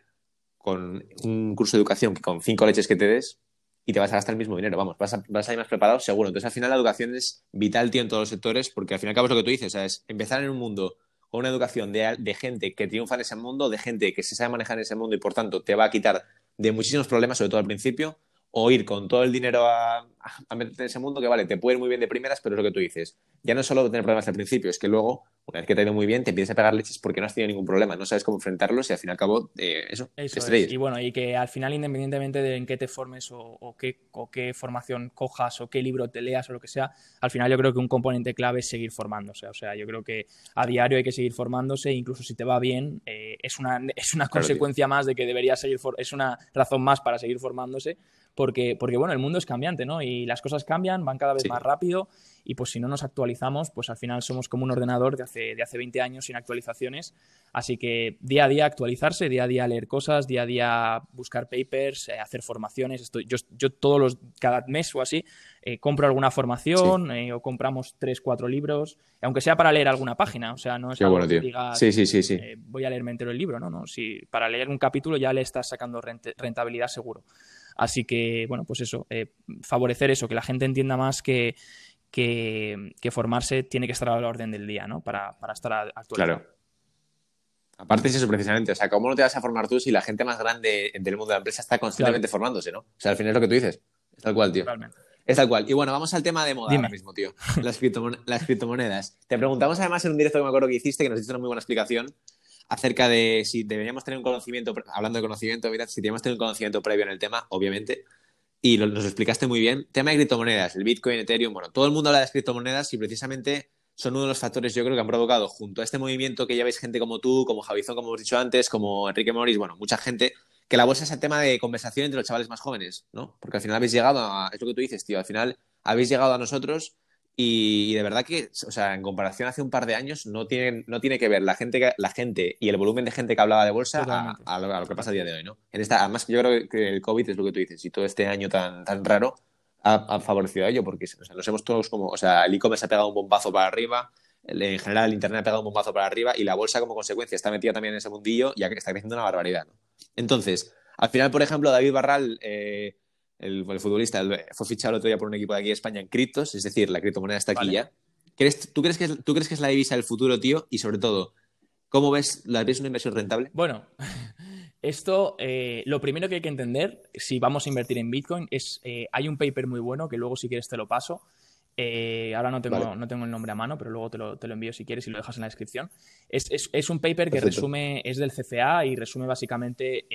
S2: con un curso de educación que con cinco leches que te des, y te vas a gastar el mismo dinero, vamos, vas a, vas a ir más preparado seguro. Entonces, al final, la educación es vital, tío, en todos los sectores, porque al fin y al cabo es lo que tú dices, es empezar en un mundo con una educación de, de, gente que triunfa en ese mundo, de gente que se sabe manejar en ese mundo y por tanto te va a quitar de muchísimos problemas, sobre todo al principio, o ir con todo el dinero a, a, meterte en ese mundo que vale, te puede ir muy bien de primeras, pero es lo que tú dices. Ya no es solo tener problemas al principio, es que luego, una vez que te ha ido muy bien, te empiezas a pegar leches porque no has tenido ningún problema, no sabes cómo enfrentarlos y al fin y al cabo, eh, eso,
S3: eso Y bueno, y que al final, independientemente de en qué te formes o, qué, o qué formación cojas o qué libro te leas o lo que sea, al final yo creo que un componente clave es seguir formándose. O sea, yo creo que a diario hay que seguir formándose, incluso si te va bien, eh, es una, es una consecuencia más de que deberías seguir, es una razón más para seguir formándose porque, porque bueno, el mundo es cambiante, ¿no? Y las cosas cambian, van cada vez más rápido y pues si no nos actualizamos, pues al final somos como un ordenador de hace, de hace 20 años sin actualizaciones. Así que día a día actualizarse, día a día leer cosas, día a día buscar papers, eh, hacer formaciones. Estoy, yo, yo todos los, cada mes o así, eh, compro alguna formación eh, o compramos tres, cuatro libros, aunque sea para leer alguna página. O sea, no es algo que digas,
S2: sí, sí, sí,
S3: voy a leerme entero el libro, ¿no? no si para leer un capítulo ya le estás sacando rentabilidad seguro. Así que, bueno, pues eso, eh, favorecer eso, que la gente entienda más que, que, formarse tiene que estar a la orden del día, ¿no? Para, para estar actualizado. Claro.
S2: Aparte es eso precisamente, o sea, ¿cómo no te vas a formar tú si la gente más grande del mundo de la empresa está constantemente formándose, ¿no? O sea, al final es lo que tú dices. Es tal cual, tío. Es tal cual. Y bueno, vamos al tema de moda ahora mismo, tío. Las, las criptomonedas. Te preguntamos además en un directo que me acuerdo que hiciste, que nos hiciste una muy buena explicación, acerca de si deberíamos tener un conocimiento, hablando de conocimiento, mirad, si deberíamos tener un conocimiento previo en el tema, obviamente, y lo, nos explicaste muy bien. Tema de criptomonedas, el Bitcoin, Ethereum, bueno, todo el mundo habla de criptomonedas y precisamente son uno de los factores, yo creo, que han provocado, junto a este movimiento que ya veis gente como tú, como Javizón, como hemos dicho antes, como Enrique Morris, bueno, mucha gente, que la bolsa es el tema de conversación entre los chavales más jóvenes, ¿no? Porque al final habéis llegado a, es lo que tú dices, tío, al final habéis llegado a nosotros y, de verdad que, o sea, en comparación hace un par de años, no tiene, no tiene que ver la gente, la gente y el volumen de gente que hablaba de bolsa a, lo, que pasa a día de hoy, ¿no? En esta, además, yo creo que el COVID es lo que tú dices, y todo este año tan, tan raro ha, favorecido a ello, porque o sea, nos hemos todos como, o sea, el e-commerce ha pegado un bombazo para arriba, en general el Internet ha pegado un bombazo para arriba, y la bolsa como consecuencia está metida también en ese mundillo, que está creciendo una barbaridad, ¿no? Entonces, al final, por ejemplo, David Barral... Eh, el, futbolista, fue fichado el otro día por un equipo de aquí de España en criptos, es decir, la criptomoneda está aquí ya. ¿Tú crees, que es, ¿Tú crees que es la divisa del futuro, tío? Y sobre todo, ¿cómo ves, la ves una inversión rentable?
S3: Bueno, esto, eh, lo primero que hay que entender, si vamos a invertir en Bitcoin, es, eh, hay un paper muy bueno, que luego si quieres te lo paso, eh, ahora no tengo, no tengo el nombre a mano, pero luego te lo, te lo, envío si quieres y lo dejas en la descripción. Es, es, es un paper que resume, es del CFA y resume básicamente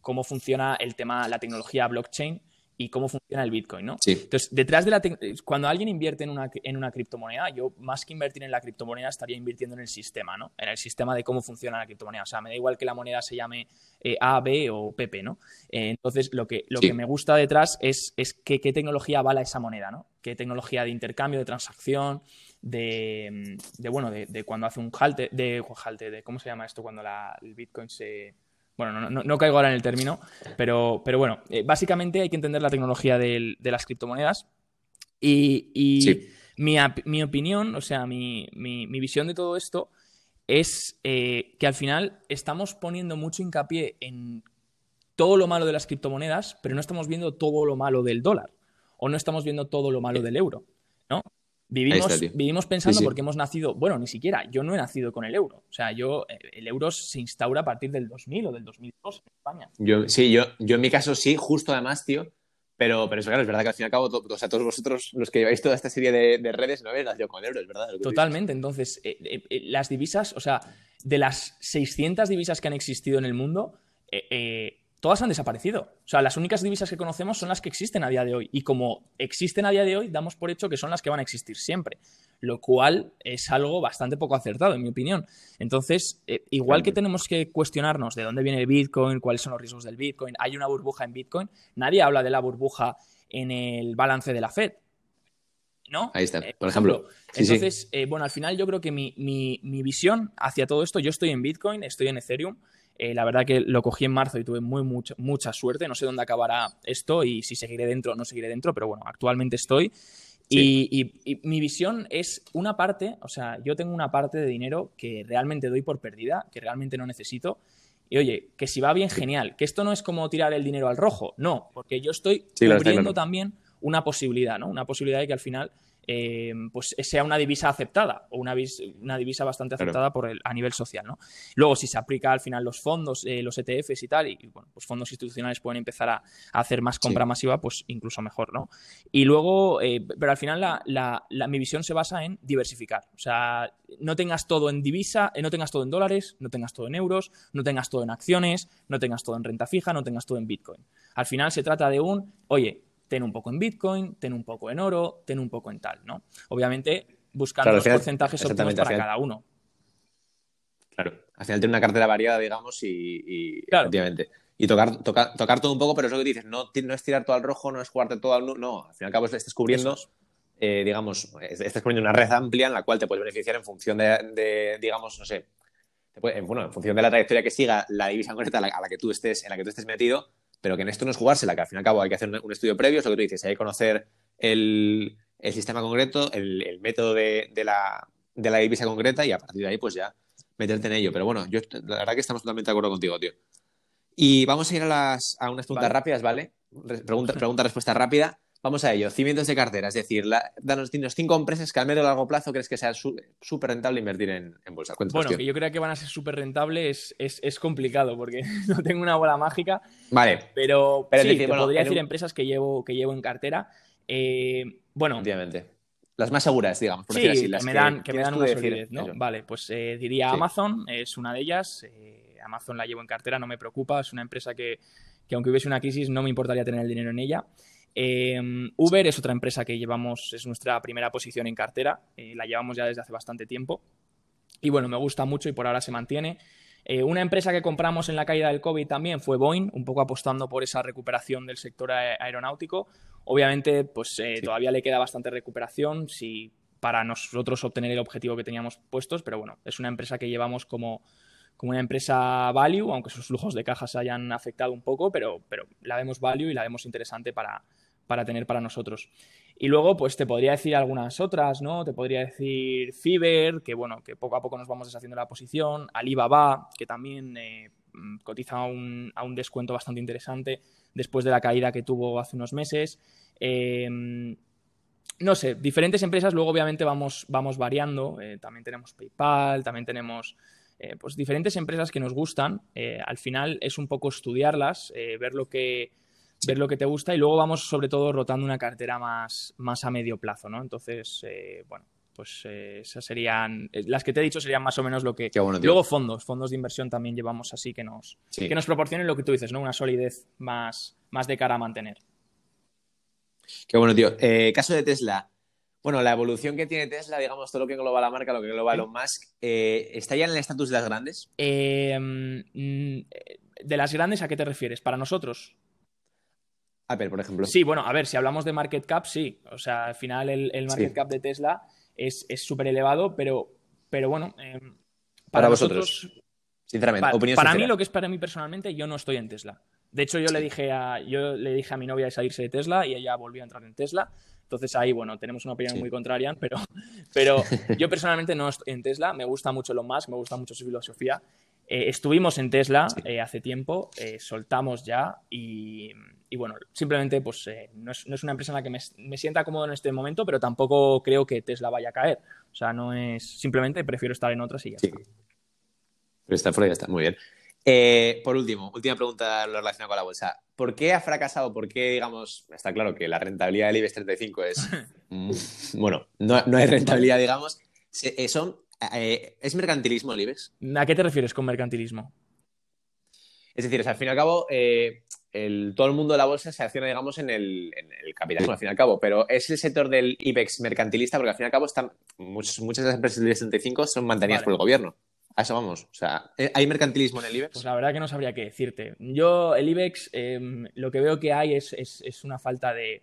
S3: cómo funciona el tema, la tecnología blockchain y cómo funciona el Bitcoin, ¿no?
S2: Sí.
S3: Entonces, detrás de la cuando alguien invierte en una, en una criptomoneda, yo más que invertir en la criptomoneda estaría invirtiendo en el sistema, ¿no? En el sistema de cómo funciona la criptomoneda. O sea, me da igual que la moneda se llame eh, A, B o PP, ¿no? Eh, entonces, lo que, lo que me gusta detrás es, es qué tecnología avala esa moneda, ¿no? Qué tecnología de intercambio, de transacción, de, de bueno, de, de, cuando hace un halte, de, halte, de cómo se llama esto cuando la, el Bitcoin se bueno, no, caigo ahora en el término, pero, pero bueno, eh, básicamente hay que entender la tecnología de las criptomonedas y, mi, opinión, o sea, mi, visión de todo esto es eh, que al final estamos poniendo mucho hincapié en todo lo malo de las criptomonedas, pero no estamos viendo todo lo malo del dólar o no estamos viendo todo lo malo del euro, ¿no? Vivimos, vivimos pensando porque hemos nacido, bueno, ni siquiera, yo no he nacido con el euro. O sea, yo, eh, el euro se instaura a partir del 2000 o del 2002 en España.
S2: Yo, sí, yo, yo en mi caso sí, justo además, tío. Pero, pero eso, claro, es verdad que al fin y al cabo, o sea, todos vosotros, los que lleváis toda esta serie de, redes, no habéis nacido con el euro, es verdad.
S3: Totalmente. Entonces, eh, eh, las divisas, o sea, de las 600 divisas que han existido en el mundo, eh, todas han desaparecido. O sea, las únicas divisas que conocemos son las que existen a día de hoy. Y como existen a día de hoy, damos por hecho que son las que van a existir siempre. Lo cual es algo bastante poco acertado, en mi opinión. Entonces, eh, igual que tenemos que cuestionarnos de dónde viene el Bitcoin, cuáles son los riesgos del Bitcoin, hay una burbuja en Bitcoin, nadie habla de la burbuja en el balance de la Fed. ¿No?
S2: Ahí está, eh, por ejemplo.
S3: Entonces, eh, bueno, al final yo creo que mi, mi visión hacia todo esto, yo estoy en Bitcoin, estoy en Ethereum, eh, la verdad que lo cogí en marzo y tuve muy mucha, mucha suerte. No sé dónde acabará esto y si seguiré dentro o no seguiré dentro, pero bueno, actualmente estoy. Y, mi visión es una parte, o sea, yo tengo una parte de dinero que realmente doy por perdida, que realmente no necesito. Y oye, que si va bien, genial. Que esto no es como tirar el dinero al rojo, no, porque yo estoy cubriendo también una posibilidad, ¿no? Una posibilidad de que al final eh, pues sea una divisa aceptada o una, una divisa bastante aceptada por el, a nivel social. ¿no? Luego, si se aplica al final los fondos, eh, los ETFs y tal, y, bueno, pues fondos institucionales pueden empezar a, hacer más compra masiva, pues incluso mejor. ¿no? Y luego, eh, pero al final la, mi visión se basa en diversificar. O sea, no tengas todo en divisa, no tengas todo en dólares, no tengas todo en euros, no tengas todo en acciones, no tengas todo en renta fija, no tengas todo en Bitcoin. Al final se trata de un, oye, ten un poco en Bitcoin, ten un poco en oro, ten un poco en tal, ¿no? Obviamente buscando los porcentajes óptimos para cada uno.
S2: Claro, al final tiene una cartera variada, digamos, y, efectivamente. Y tocar, tocar, todo un poco, pero es lo que dices, no, no es tirar todo al rojo, no es jugarte todo al no, al fin y al cabo estás cubriendo, eh, digamos, estás cubriendo una red amplia en la cual te puedes beneficiar en función de, digamos, no sé, bueno, en función de la trayectoria que siga la divisa concreta a la, a la, que tú estés, en la que tú estés metido, pero que en esto no es jugársela, que al fin y al cabo hay que hacer un, estudio previo, es lo que tú dices, hay que conocer el, sistema concreto, el, método de, la, divisa concreta y a partir de ahí pues ya meterte en ello. Pero bueno, yo la verdad que estamos totalmente de acuerdo contigo, tío. Y vamos a ir a, las, a unas preguntas rápidas, ¿vale? Pregunta, pregunta, respuesta rápida. Vamos a ello. Cimientos de cartera, es decir, danos, cinco empresas que al medio y largo plazo crees que sea súper rentable invertir en, bolsa.
S3: bueno, que yo creo que van a ser súper rentables es, complicado porque no tengo una bola mágica.
S2: Vale.
S3: Pero, pero sí, podría decir empresas que llevo, que llevo en cartera. Eh, bueno.
S2: Obviamente. Las más seguras, digamos.
S3: Por sí, las que me dan, que, me dan una solidez, ¿no? Vale, pues eh, diría Amazon, es una de ellas. Eh, Amazon la llevo en cartera, no me preocupa. Es una empresa que, que aunque hubiese una crisis, no me importaría tener el dinero en ella. Em, Uber es otra empresa que llevamos, es nuestra primera posición en cartera, eh, la llevamos ya desde hace bastante tiempo y bueno, me gusta mucho y por ahora se mantiene. Eh, una empresa que compramos en la caída del COVID también fue Boeing, un poco apostando por esa recuperación del sector aeronáutico. Obviamente, pues eh, todavía le queda bastante recuperación si para nosotros obtener el objetivo que teníamos puestos, pero bueno, es una empresa que llevamos como, como una empresa value, aunque sus flujos de cajas hayan afectado un poco, pero, pero la vemos value y la vemos interesante para, para tener para nosotros. Y luego, pues te podría decir algunas otras, ¿no? Te podría decir Fiverr, que bueno, que poco a poco nos vamos deshaciendo la posición, Alibaba, que también eh, cotiza a un, descuento bastante interesante después de la caída que tuvo hace unos meses. Em, no sé, diferentes empresas, luego obviamente vamos, vamos variando. Eh, también tenemos PayPal, también tenemos eh, pues diferentes empresas que nos gustan. al final es un poco estudiarlas, ver lo que ver lo que te gusta y luego vamos sobre todo rotando una cartera más, más a medio plazo, ¿no? Entonces, eh, bueno, pues eh, esas serían, eh, las que te he dicho serían más o menos lo que... luego fondos, fondos de inversión también llevamos así que nos, que nos proporcionen lo que tú dices, ¿no? Una solidez más, más de cara a mantener.
S2: Qué bueno, tío. Caso de Tesla. Bueno, la evolución que tiene Tesla, digamos, todo lo que engloba la marca, lo que engloba Elon Musk, ¿está ya en el estatus de las grandes?
S3: Mm, ¿De las grandes a qué te refieres? ¿Para nosotros?
S2: Apple, por ejemplo.
S3: Sí, bueno, a ver, si hablamos de market cap, sí. O sea, al final el, market cap de Tesla es súper elevado, pero, pero bueno, em,
S2: para, vosotros, sinceramente,
S3: para mí lo que es para mí personalmente, yo no estoy en Tesla. De hecho, yo le dije a, yo le dije a mi novia de salirse de Tesla y ella volvió a entrar en Tesla. Entonces ahí, bueno, tenemos una opinión muy contraria, pero, pero yo personalmente no estoy en Tesla, me gusta mucho lo más, me gusta mucho su filosofía. Eh, estuvimos en Tesla eh, hace tiempo, eh, soltamos ya y, bueno, simplemente pues no es, no, es, una empresa en la que me, me, sienta cómodo en este momento, pero tampoco creo que Tesla vaya a caer. O sea, no es, simplemente prefiero estar en otras y ya sí. está.
S2: Pero está fuera ya está, muy bien. Eh, por último, última pregunta relacionada con la bolsa. ¿Por qué ha fracasado? ¿Por qué, digamos, está claro que la rentabilidad del IBEX 35 es. Mm, bueno, no, hay rentabilidad, digamos. Eh, son, eh, ¿Es mercantilismo el IBEX?
S3: ¿A qué te refieres con mercantilismo?
S2: Es decir, al fin y al cabo, todo el mundo de la bolsa se acciona, digamos, en el, capitalismo, al fin y al cabo, pero es el sector del IBEX mercantilista porque al fin y al cabo están, muchas, de las empresas del IBEX 35 son mantenidas por el gobierno. A eso vamos. O sea, ¿eh, ¿hay mercantilismo en el IBEX?
S3: Pues la verdad que no sabría qué decirte. Yo, el IBEX, em, lo que veo que hay es, una falta de,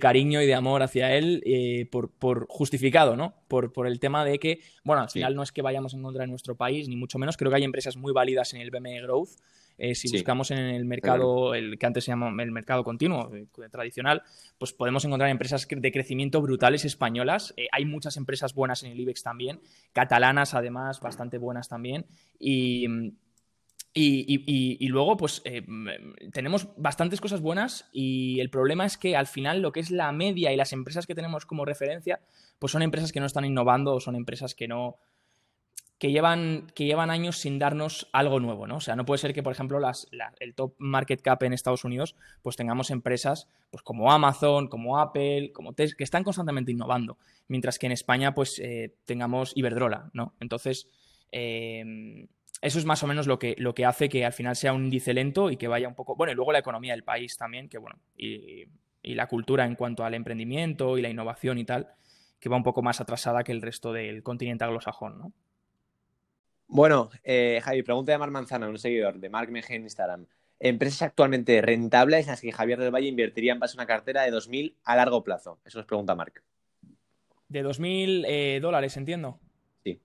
S3: cariño y de amor hacia él eh, por, justificado, ¿no? Por, el tema de que, bueno, al final no es que vayamos en contra de nuestro país, ni mucho menos. Creo que hay empresas muy válidas en el BME Growth eh, si buscamos en el mercado, el que antes se llama el mercado continuo, eh, tradicional, pues podemos encontrar empresas de crecimiento brutales españolas. Eh, hay muchas empresas buenas en el IBEX también, catalanas además, bastante buenas también. Y, y, luego, pues tenemos bastantes cosas buenas y el problema es que al final lo que es la media y las empresas que tenemos como referencia, pues son empresas que no están innovando o son empresas que no, que llevan, que llevan años sin darnos algo nuevo, ¿no? O sea, no puede ser que, por ejemplo, las, el top market cap en Estados Unidos, pues tengamos empresas pues, como Amazon, como Apple, como Tesla, que están constantemente innovando, mientras que en España, pues, eh, tengamos Iberdrola, ¿no? Entonces, em, eso es más o menos lo que, lo que hace que al final sea un índice lento y que vaya un poco, bueno, y luego la economía del país también, que bueno, y, y la cultura en cuanto al emprendimiento y la innovación y tal, que va un poco más atrasada que el resto del continente anglosajón, ¿no?
S2: Bueno, eh, Javi, pregunta de Mar Manzana, un seguidor de Mark Meje en Instagram. ¿Empresas actualmente rentables en las que Javier del Valle invertiría en base a una cartera de 2.000 a largo plazo? Eso nos pregunta Mark.
S3: De 2.000 eh, dólares, entiendo.
S2: Sí.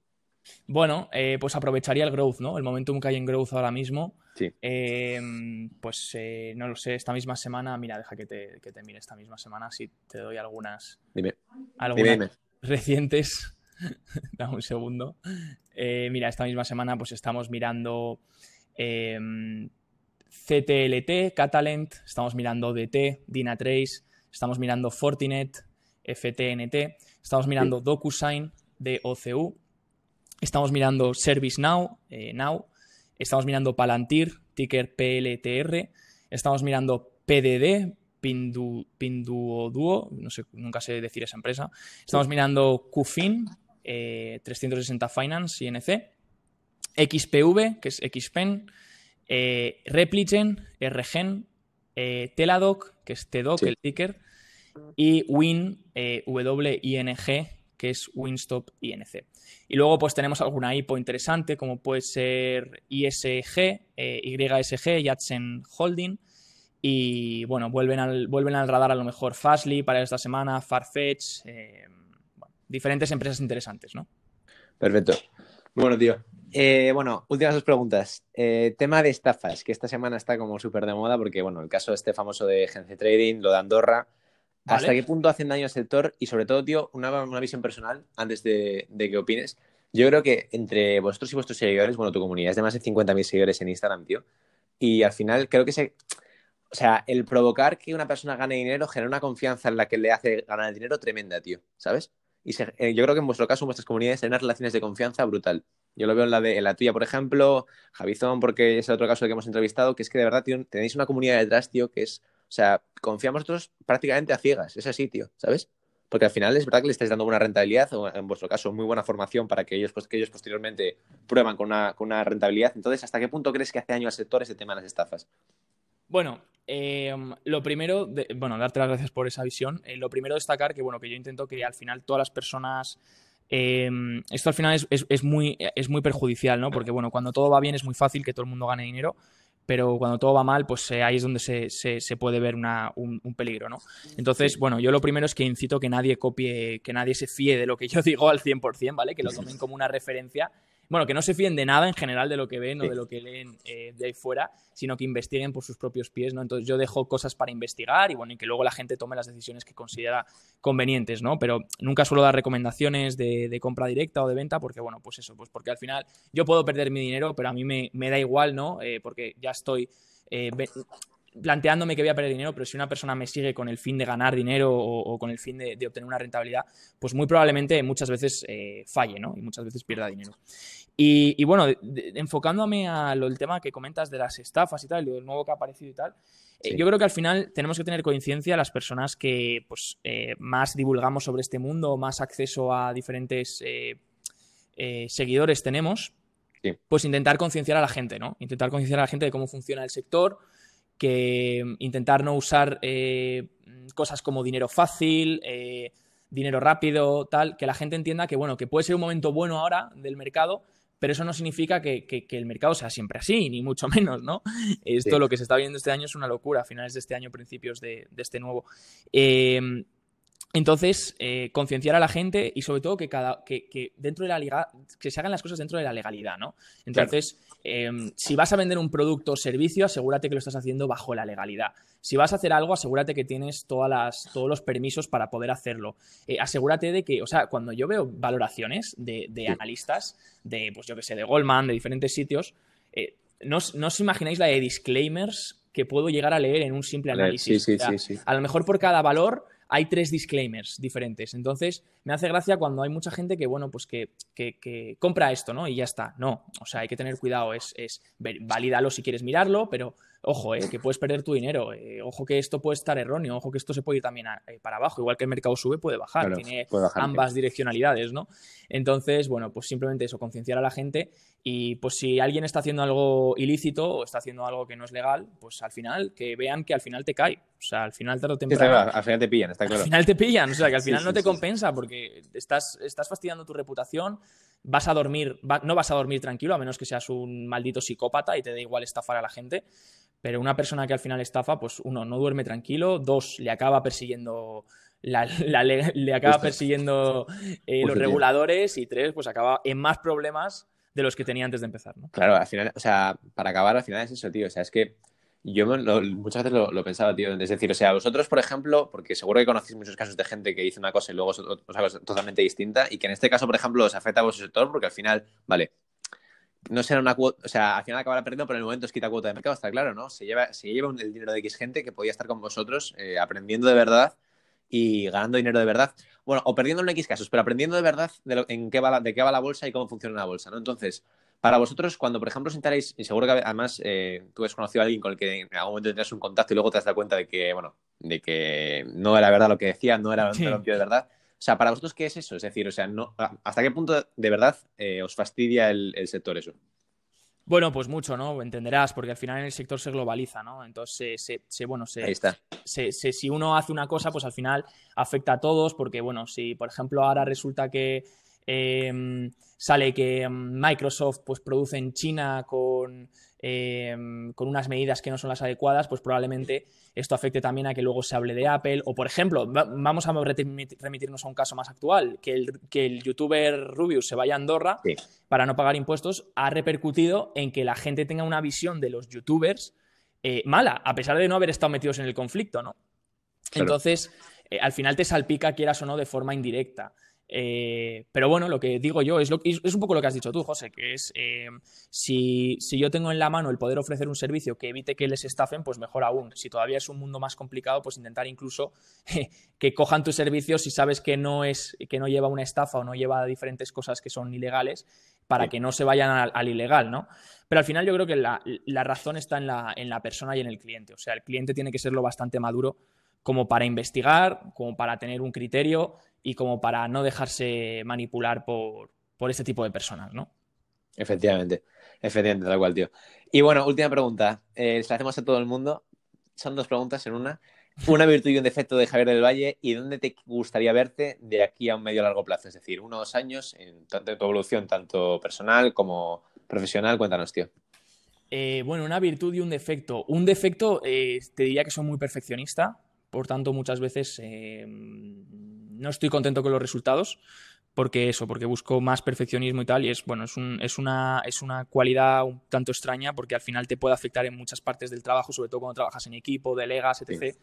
S3: Bueno, eh, pues aprovecharía el growth, ¿no? El momentum que hay en growth ahora mismo.
S2: Sí.
S3: Em, pues no lo sé, esta misma semana, mira, deja que te, que te mire esta misma semana, si te doy algunas.
S2: Dime.
S3: Algunas recientes. Dame un segundo. Eh, mira, esta misma semana pues estamos mirando em, CTLT, Catalent, estamos mirando DT, Dynatrace, estamos mirando Fortinet, FTNT, estamos mirando DocuSign de OCU, estamos mirando ServiceNow, eh, Now, estamos mirando Palantir, ticker PLTR, estamos mirando PDD, Pindu, Pinduoduo, no sé, nunca sé decir esa empresa, estamos mirando QFIN, 360 eh, Finance, INC, XPV, que es XPen, eh, Repligen, RGen, eh, Teladoc, que es TDoc, el ticker, y Win, WING, que es Winstop INC. Y luego pues tenemos alguna IPO interesante, como puede ser ISG, YSG, Yatsen Holding, y bueno, vuelven al, vuelven al radar a lo mejor Fastly para esta semana, Farfetch, diferentes empresas interesantes, ¿no?
S2: Perfecto. Bueno, tío. Eh, bueno, últimas dos preguntas. Eh, tema de estafas, que esta semana está como súper de moda porque, bueno, el caso este famoso de Gence Trading, lo de Andorra. ¿Hasta qué punto hacen daño al sector? Y sobre todo, tío, una, visión personal, antes de, que opines. Yo creo que entre vosotros y vuestros seguidores, bueno, tu comunidad es de más de 50.000 seguidores en Instagram, tío. Y al final creo que se... O sea, el provocar que una persona gane dinero genera una confianza en la que le hace ganar el dinero tremenda, tío. ¿Sabes? Y eh, yo creo que en vuestro caso, en vuestras comunidades, unas relaciones de confianza brutal. Yo lo veo en la, de, la tuya, por ejemplo, Javizón, porque es el otro caso que hemos entrevistado, que es que de verdad tenéis una comunidad detrás, tío, que es, o sea, confiamos nosotros prácticamente a ciegas, es así, tío, ¿sabes? Porque al final es verdad que le estáis dando buena rentabilidad, o en vuestro caso, muy buena formación para que ellos, pues, que ellos posteriormente prueban con una, con una rentabilidad. Entonces, ¿hasta qué punto crees que hace daño al sector ese tema de las estafas?
S3: Bueno, em, lo primero, bueno, darte las gracias por esa visión. Eh, lo primero destacar que, bueno, que yo intento que al final todas las personas em, esto al final es, muy, es muy perjudicial, ¿no? Porque, bueno, cuando todo va bien es muy fácil que todo el mundo gane dinero, pero cuando todo va mal, pues eh, ahí es donde se, se, puede ver un, un, peligro, ¿no? Entonces, bueno, yo lo primero es que incito que nadie copie, que nadie se fíe de lo que yo digo al 100%, ¿vale? Que lo tomen como una referencia bueno, que no se fíen de nada en general de lo que ven o de lo que leen eh, de ahí fuera, sino que investiguen por sus propios pies, ¿no? Entonces yo dejo cosas para investigar y bueno, y que luego la gente tome las decisiones que considera convenientes, ¿no? Pero nunca suelo dar recomendaciones de, compra directa o de venta porque, bueno, pues eso, pues porque al final yo puedo perder mi dinero, pero a mí me, da igual, ¿no? Eh, porque ya estoy... Eh, planteándome que voy a perder dinero, pero si una persona me sigue con el fin de ganar dinero o, con el fin de, obtener una rentabilidad, pues muy probablemente muchas veces eh, falle, ¿no? Y muchas veces pierda dinero. Y, bueno, enfocándome al tema que comentas de las estafas y tal, y lo nuevo que ha aparecido y tal, eh, yo creo que al final tenemos que tener conciencia las personas que pues, eh, más divulgamos sobre este mundo, más acceso a diferentes seguidores tenemos, pues intentar concienciar a la gente, ¿no? Intentar concienciar a la gente de cómo funciona el sector, que mm, intentar no usar eh, cosas como dinero fácil, eh, dinero rápido, tal, que la gente entienda que, bueno, que puede ser un momento bueno ahora del mercado, pero eso no significa que, el mercado sea siempre así, ni mucho menos, ¿no? Esto lo que se está viendo este año es una locura, a finales de este año, principios de, este nuevo. Eh, entonces, eh, concienciar a la gente y sobre todo que, cada, que, dentro de la liga, que se hagan las cosas dentro de la legalidad, ¿no? Entonces, em, si vas a vender un producto o servicio, asegúrate que lo estás haciendo bajo la legalidad. Si vas a hacer algo, asegúrate que tienes todas las, todos los permisos para poder hacerlo. Eh, asegúrate de que, o sea, cuando yo veo valoraciones de, analistas, de, pues yo que sé, de Goldman, de diferentes sitios, eh, no, no os imagináis la de disclaimers que puedo llegar a leer en un simple análisis. Sí, sí, sí, a lo mejor por cada valor hay tres disclaimers diferentes. Entonces, me hace gracia cuando hay mucha gente que, bueno, pues que, que, compra esto, ¿no? Y ya está. No, o sea, hay que tener cuidado, es, es si quieres mirarlo, pero ojo, eh, que puedes perder tu dinero, eh, ojo que esto puede estar erróneo, ojo que esto se puede ir también eh, para abajo, igual que el mercado sube, puede bajar, tiene ambas direccionalidades, ¿no? Entonces, bueno, pues simplemente eso, concienciar a la gente y pues si alguien está haciendo algo ilícito o está haciendo algo que no es legal, pues al final, que vean que al final te cae, o sea, al final tarde o temprano...
S2: al final te pillan, está claro.
S3: Al final te pillan, o sea, que al final no te compensa porque estás, estás fastidiando tu reputación, vas a dormir, no vas a dormir tranquilo, a menos que seas un maldito psicópata y te dé igual estafar a la gente. Pero una persona que al final estafa, pues uno, no duerme tranquilo, dos, le acaba persiguiendo la, le acaba persiguiendo eh, los reguladores y tres, pues acaba en más problemas de los que tenía antes de empezar, ¿no?
S2: Claro, al final, o sea, para acabar, al final es eso, tío. O sea, es que yo muchas veces lo, lo, pensaba, tío. Es decir, o sea, vosotros, por ejemplo, porque seguro que conocéis muchos casos de gente que dice una cosa y luego es otra cosa totalmente distinta, y que en este caso, por ejemplo, os afecta a vuestro sector, porque al final, vale, no será una cuota, o sea, al final acabará perdiendo, pero en el momento os quita cuota de mercado, está claro, ¿no? Se lleva, se lleva el dinero de X gente que podía estar con vosotros eh, aprendiendo de verdad y ganando dinero de verdad. Bueno, o perdiendo en X casos, pero aprendiendo de verdad de, en qué va de qué va la bolsa y cómo funciona la bolsa, ¿no? Entonces, para vosotros, cuando por ejemplo os sentaréis, y seguro que además eh, tú has conocido a alguien con el que en algún momento tendrás un contacto y luego te has dado cuenta de que, bueno, de que no era verdad lo que decía, no era, lo de verdad. O sea, para vosotros, ¿qué es eso? Es decir, o sea, no, ¿hasta qué punto de verdad eh, os fastidia el sector eso?
S3: Bueno, pues mucho, ¿no? Entenderás, porque al final en el sector se globaliza, ¿no? Entonces, se, se, bueno, se,
S2: Ahí está.
S3: si uno hace una cosa, pues al final afecta a todos, porque, bueno, si por ejemplo ahora resulta que Em, sale que em, Microsoft pues, produce en China con, em, con, unas medidas que no son las adecuadas, pues probablemente esto afecte también a que luego se hable de Apple. O, por ejemplo, vamos a remitirnos a un caso más actual, que el, que el youtuber Rubius se vaya a Andorra para no pagar impuestos, ha repercutido en que la gente tenga una visión de los youtubers eh, mala, a pesar de no haber estado metidos en el conflicto, ¿no? Entonces, eh, al final te salpica, quieras o no, de forma indirecta. Eh, pero bueno, lo que digo yo es, lo, es un poco lo que has dicho tú, José, que es eh, si, yo tengo en la mano el poder ofrecer un servicio que evite que les estafen, pues mejor aún. Si todavía es un mundo más complicado, pues intentar incluso que cojan tu servicio si sabes que no, es, que no lleva una estafa o no lleva diferentes cosas que son ilegales para que no se vayan al, ilegal, ¿no? Pero al final yo creo que la, la razón está en la, en la persona y en el cliente. O sea, el cliente tiene que serlo bastante maduro como para investigar, como para tener un criterio y como para no dejarse manipular por, por este tipo de personas, ¿no?
S2: Efectivamente, efectivamente, tal cual, tío. Y bueno, última pregunta. Eh, se la hacemos a todo el mundo, son dos preguntas en una. Una virtud y un defecto de Javier del Valle y dónde te gustaría verte de aquí a un medio largo plazo, es decir, uno o dos años en tanto tu evolución, tanto personal como profesional. Cuéntanos, tío.
S3: Eh, bueno, una virtud y un defecto. Un defecto, eh, te diría que soy muy perfeccionista, por tanto, muchas veces eh, no estoy contento con los resultados porque eso, porque busco más perfeccionismo y tal, y es, bueno, es, un, es, una, es una cualidad un tanto extraña porque al final te puede afectar en muchas partes del trabajo, sobre todo cuando trabajas en equipo, delegas, etc.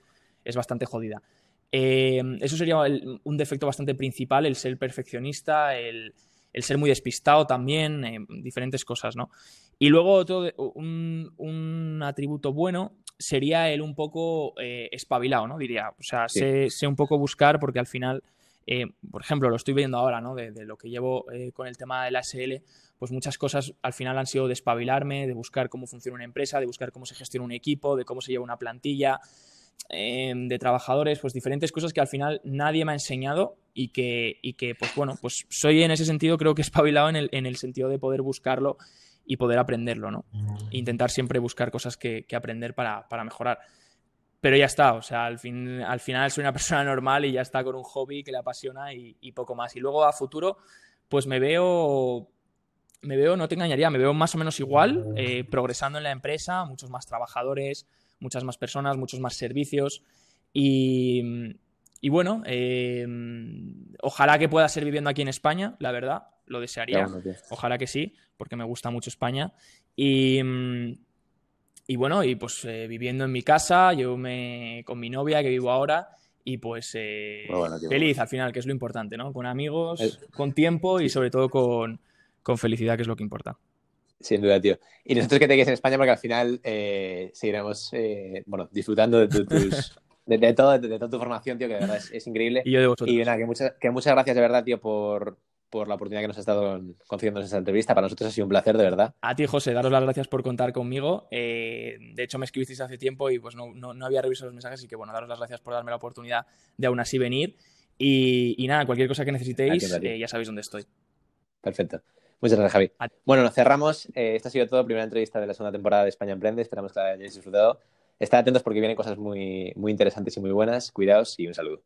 S3: Es bastante jodida. Eh, eso sería un defecto bastante principal, el ser perfeccionista, el, el ser muy despistado también, eh, diferentes cosas, ¿no? Y luego otro, un, un atributo bueno sería el un poco eh, espabilado, ¿no? Diría, o sea, sé, sé un poco buscar porque al final eh, por ejemplo, lo estoy viendo ahora, ¿no? De, lo que llevo eh, con el tema de la SL, pues muchas cosas al final han sido de espabilarme, de buscar cómo funciona una empresa, de buscar cómo se gestiona un equipo, de cómo se lleva una plantilla, de trabajadores, pues diferentes cosas que al final nadie me ha enseñado y que, y que pues bueno, pues soy en ese sentido creo que espabilado en el, en el sentido de poder buscarlo y poder aprenderlo, ¿no? Intentar siempre buscar cosas que, que aprender para, para mejorar. Pero ya está, o sea, al, fin, al final soy una persona normal y ya está con un hobby que le apasiona y, poco más. Y luego a futuro, pues me veo, me veo, no te engañaría, me veo más o menos igual, eh, progresando en la empresa, muchos más trabajadores, muchas más personas, muchos más servicios. Y, y bueno, eh, ojalá que pueda ser viviendo aquí en España, la verdad, lo desearía, ojalá que sí, porque me gusta mucho España y y bueno, y pues eh, viviendo en mi casa, yo me con mi novia que vivo ahora y pues eh, feliz al final, que es lo importante, ¿no? Con amigos, con tiempo y sobre todo con, felicidad, que es lo que importa.
S2: Sin duda, tío. Y nosotros que te quedes en España porque al final eh, seguiremos, bueno, disfrutando de, tus... De, todo, de, toda tu formación, tío, que de verdad es, increíble.
S3: Y yo de vosotros.
S2: Y nada, que muchas, que muchas gracias de verdad, tío, por, por la oportunidad que nos has estado concediendo esta entrevista. Para nosotros ha sido un placer, de verdad.
S3: A ti, José, daros las gracias por contar conmigo. Eh, de hecho, me escribisteis hace tiempo y pues no, no, había revisado los mensajes, así que bueno, daros las gracias por darme la oportunidad de aún así venir. Y, nada, cualquier cosa que necesitéis, eh, ya sabéis dónde estoy.
S2: Perfecto. Muchas gracias, Javi. Bueno, nos cerramos. Eh, esta ha sido todo, primera entrevista de la segunda temporada de España Emprende. Esperamos que la hayáis disfrutado. Estad atentos porque vienen cosas muy, muy interesantes y muy buenas. Cuidaos y un saludo.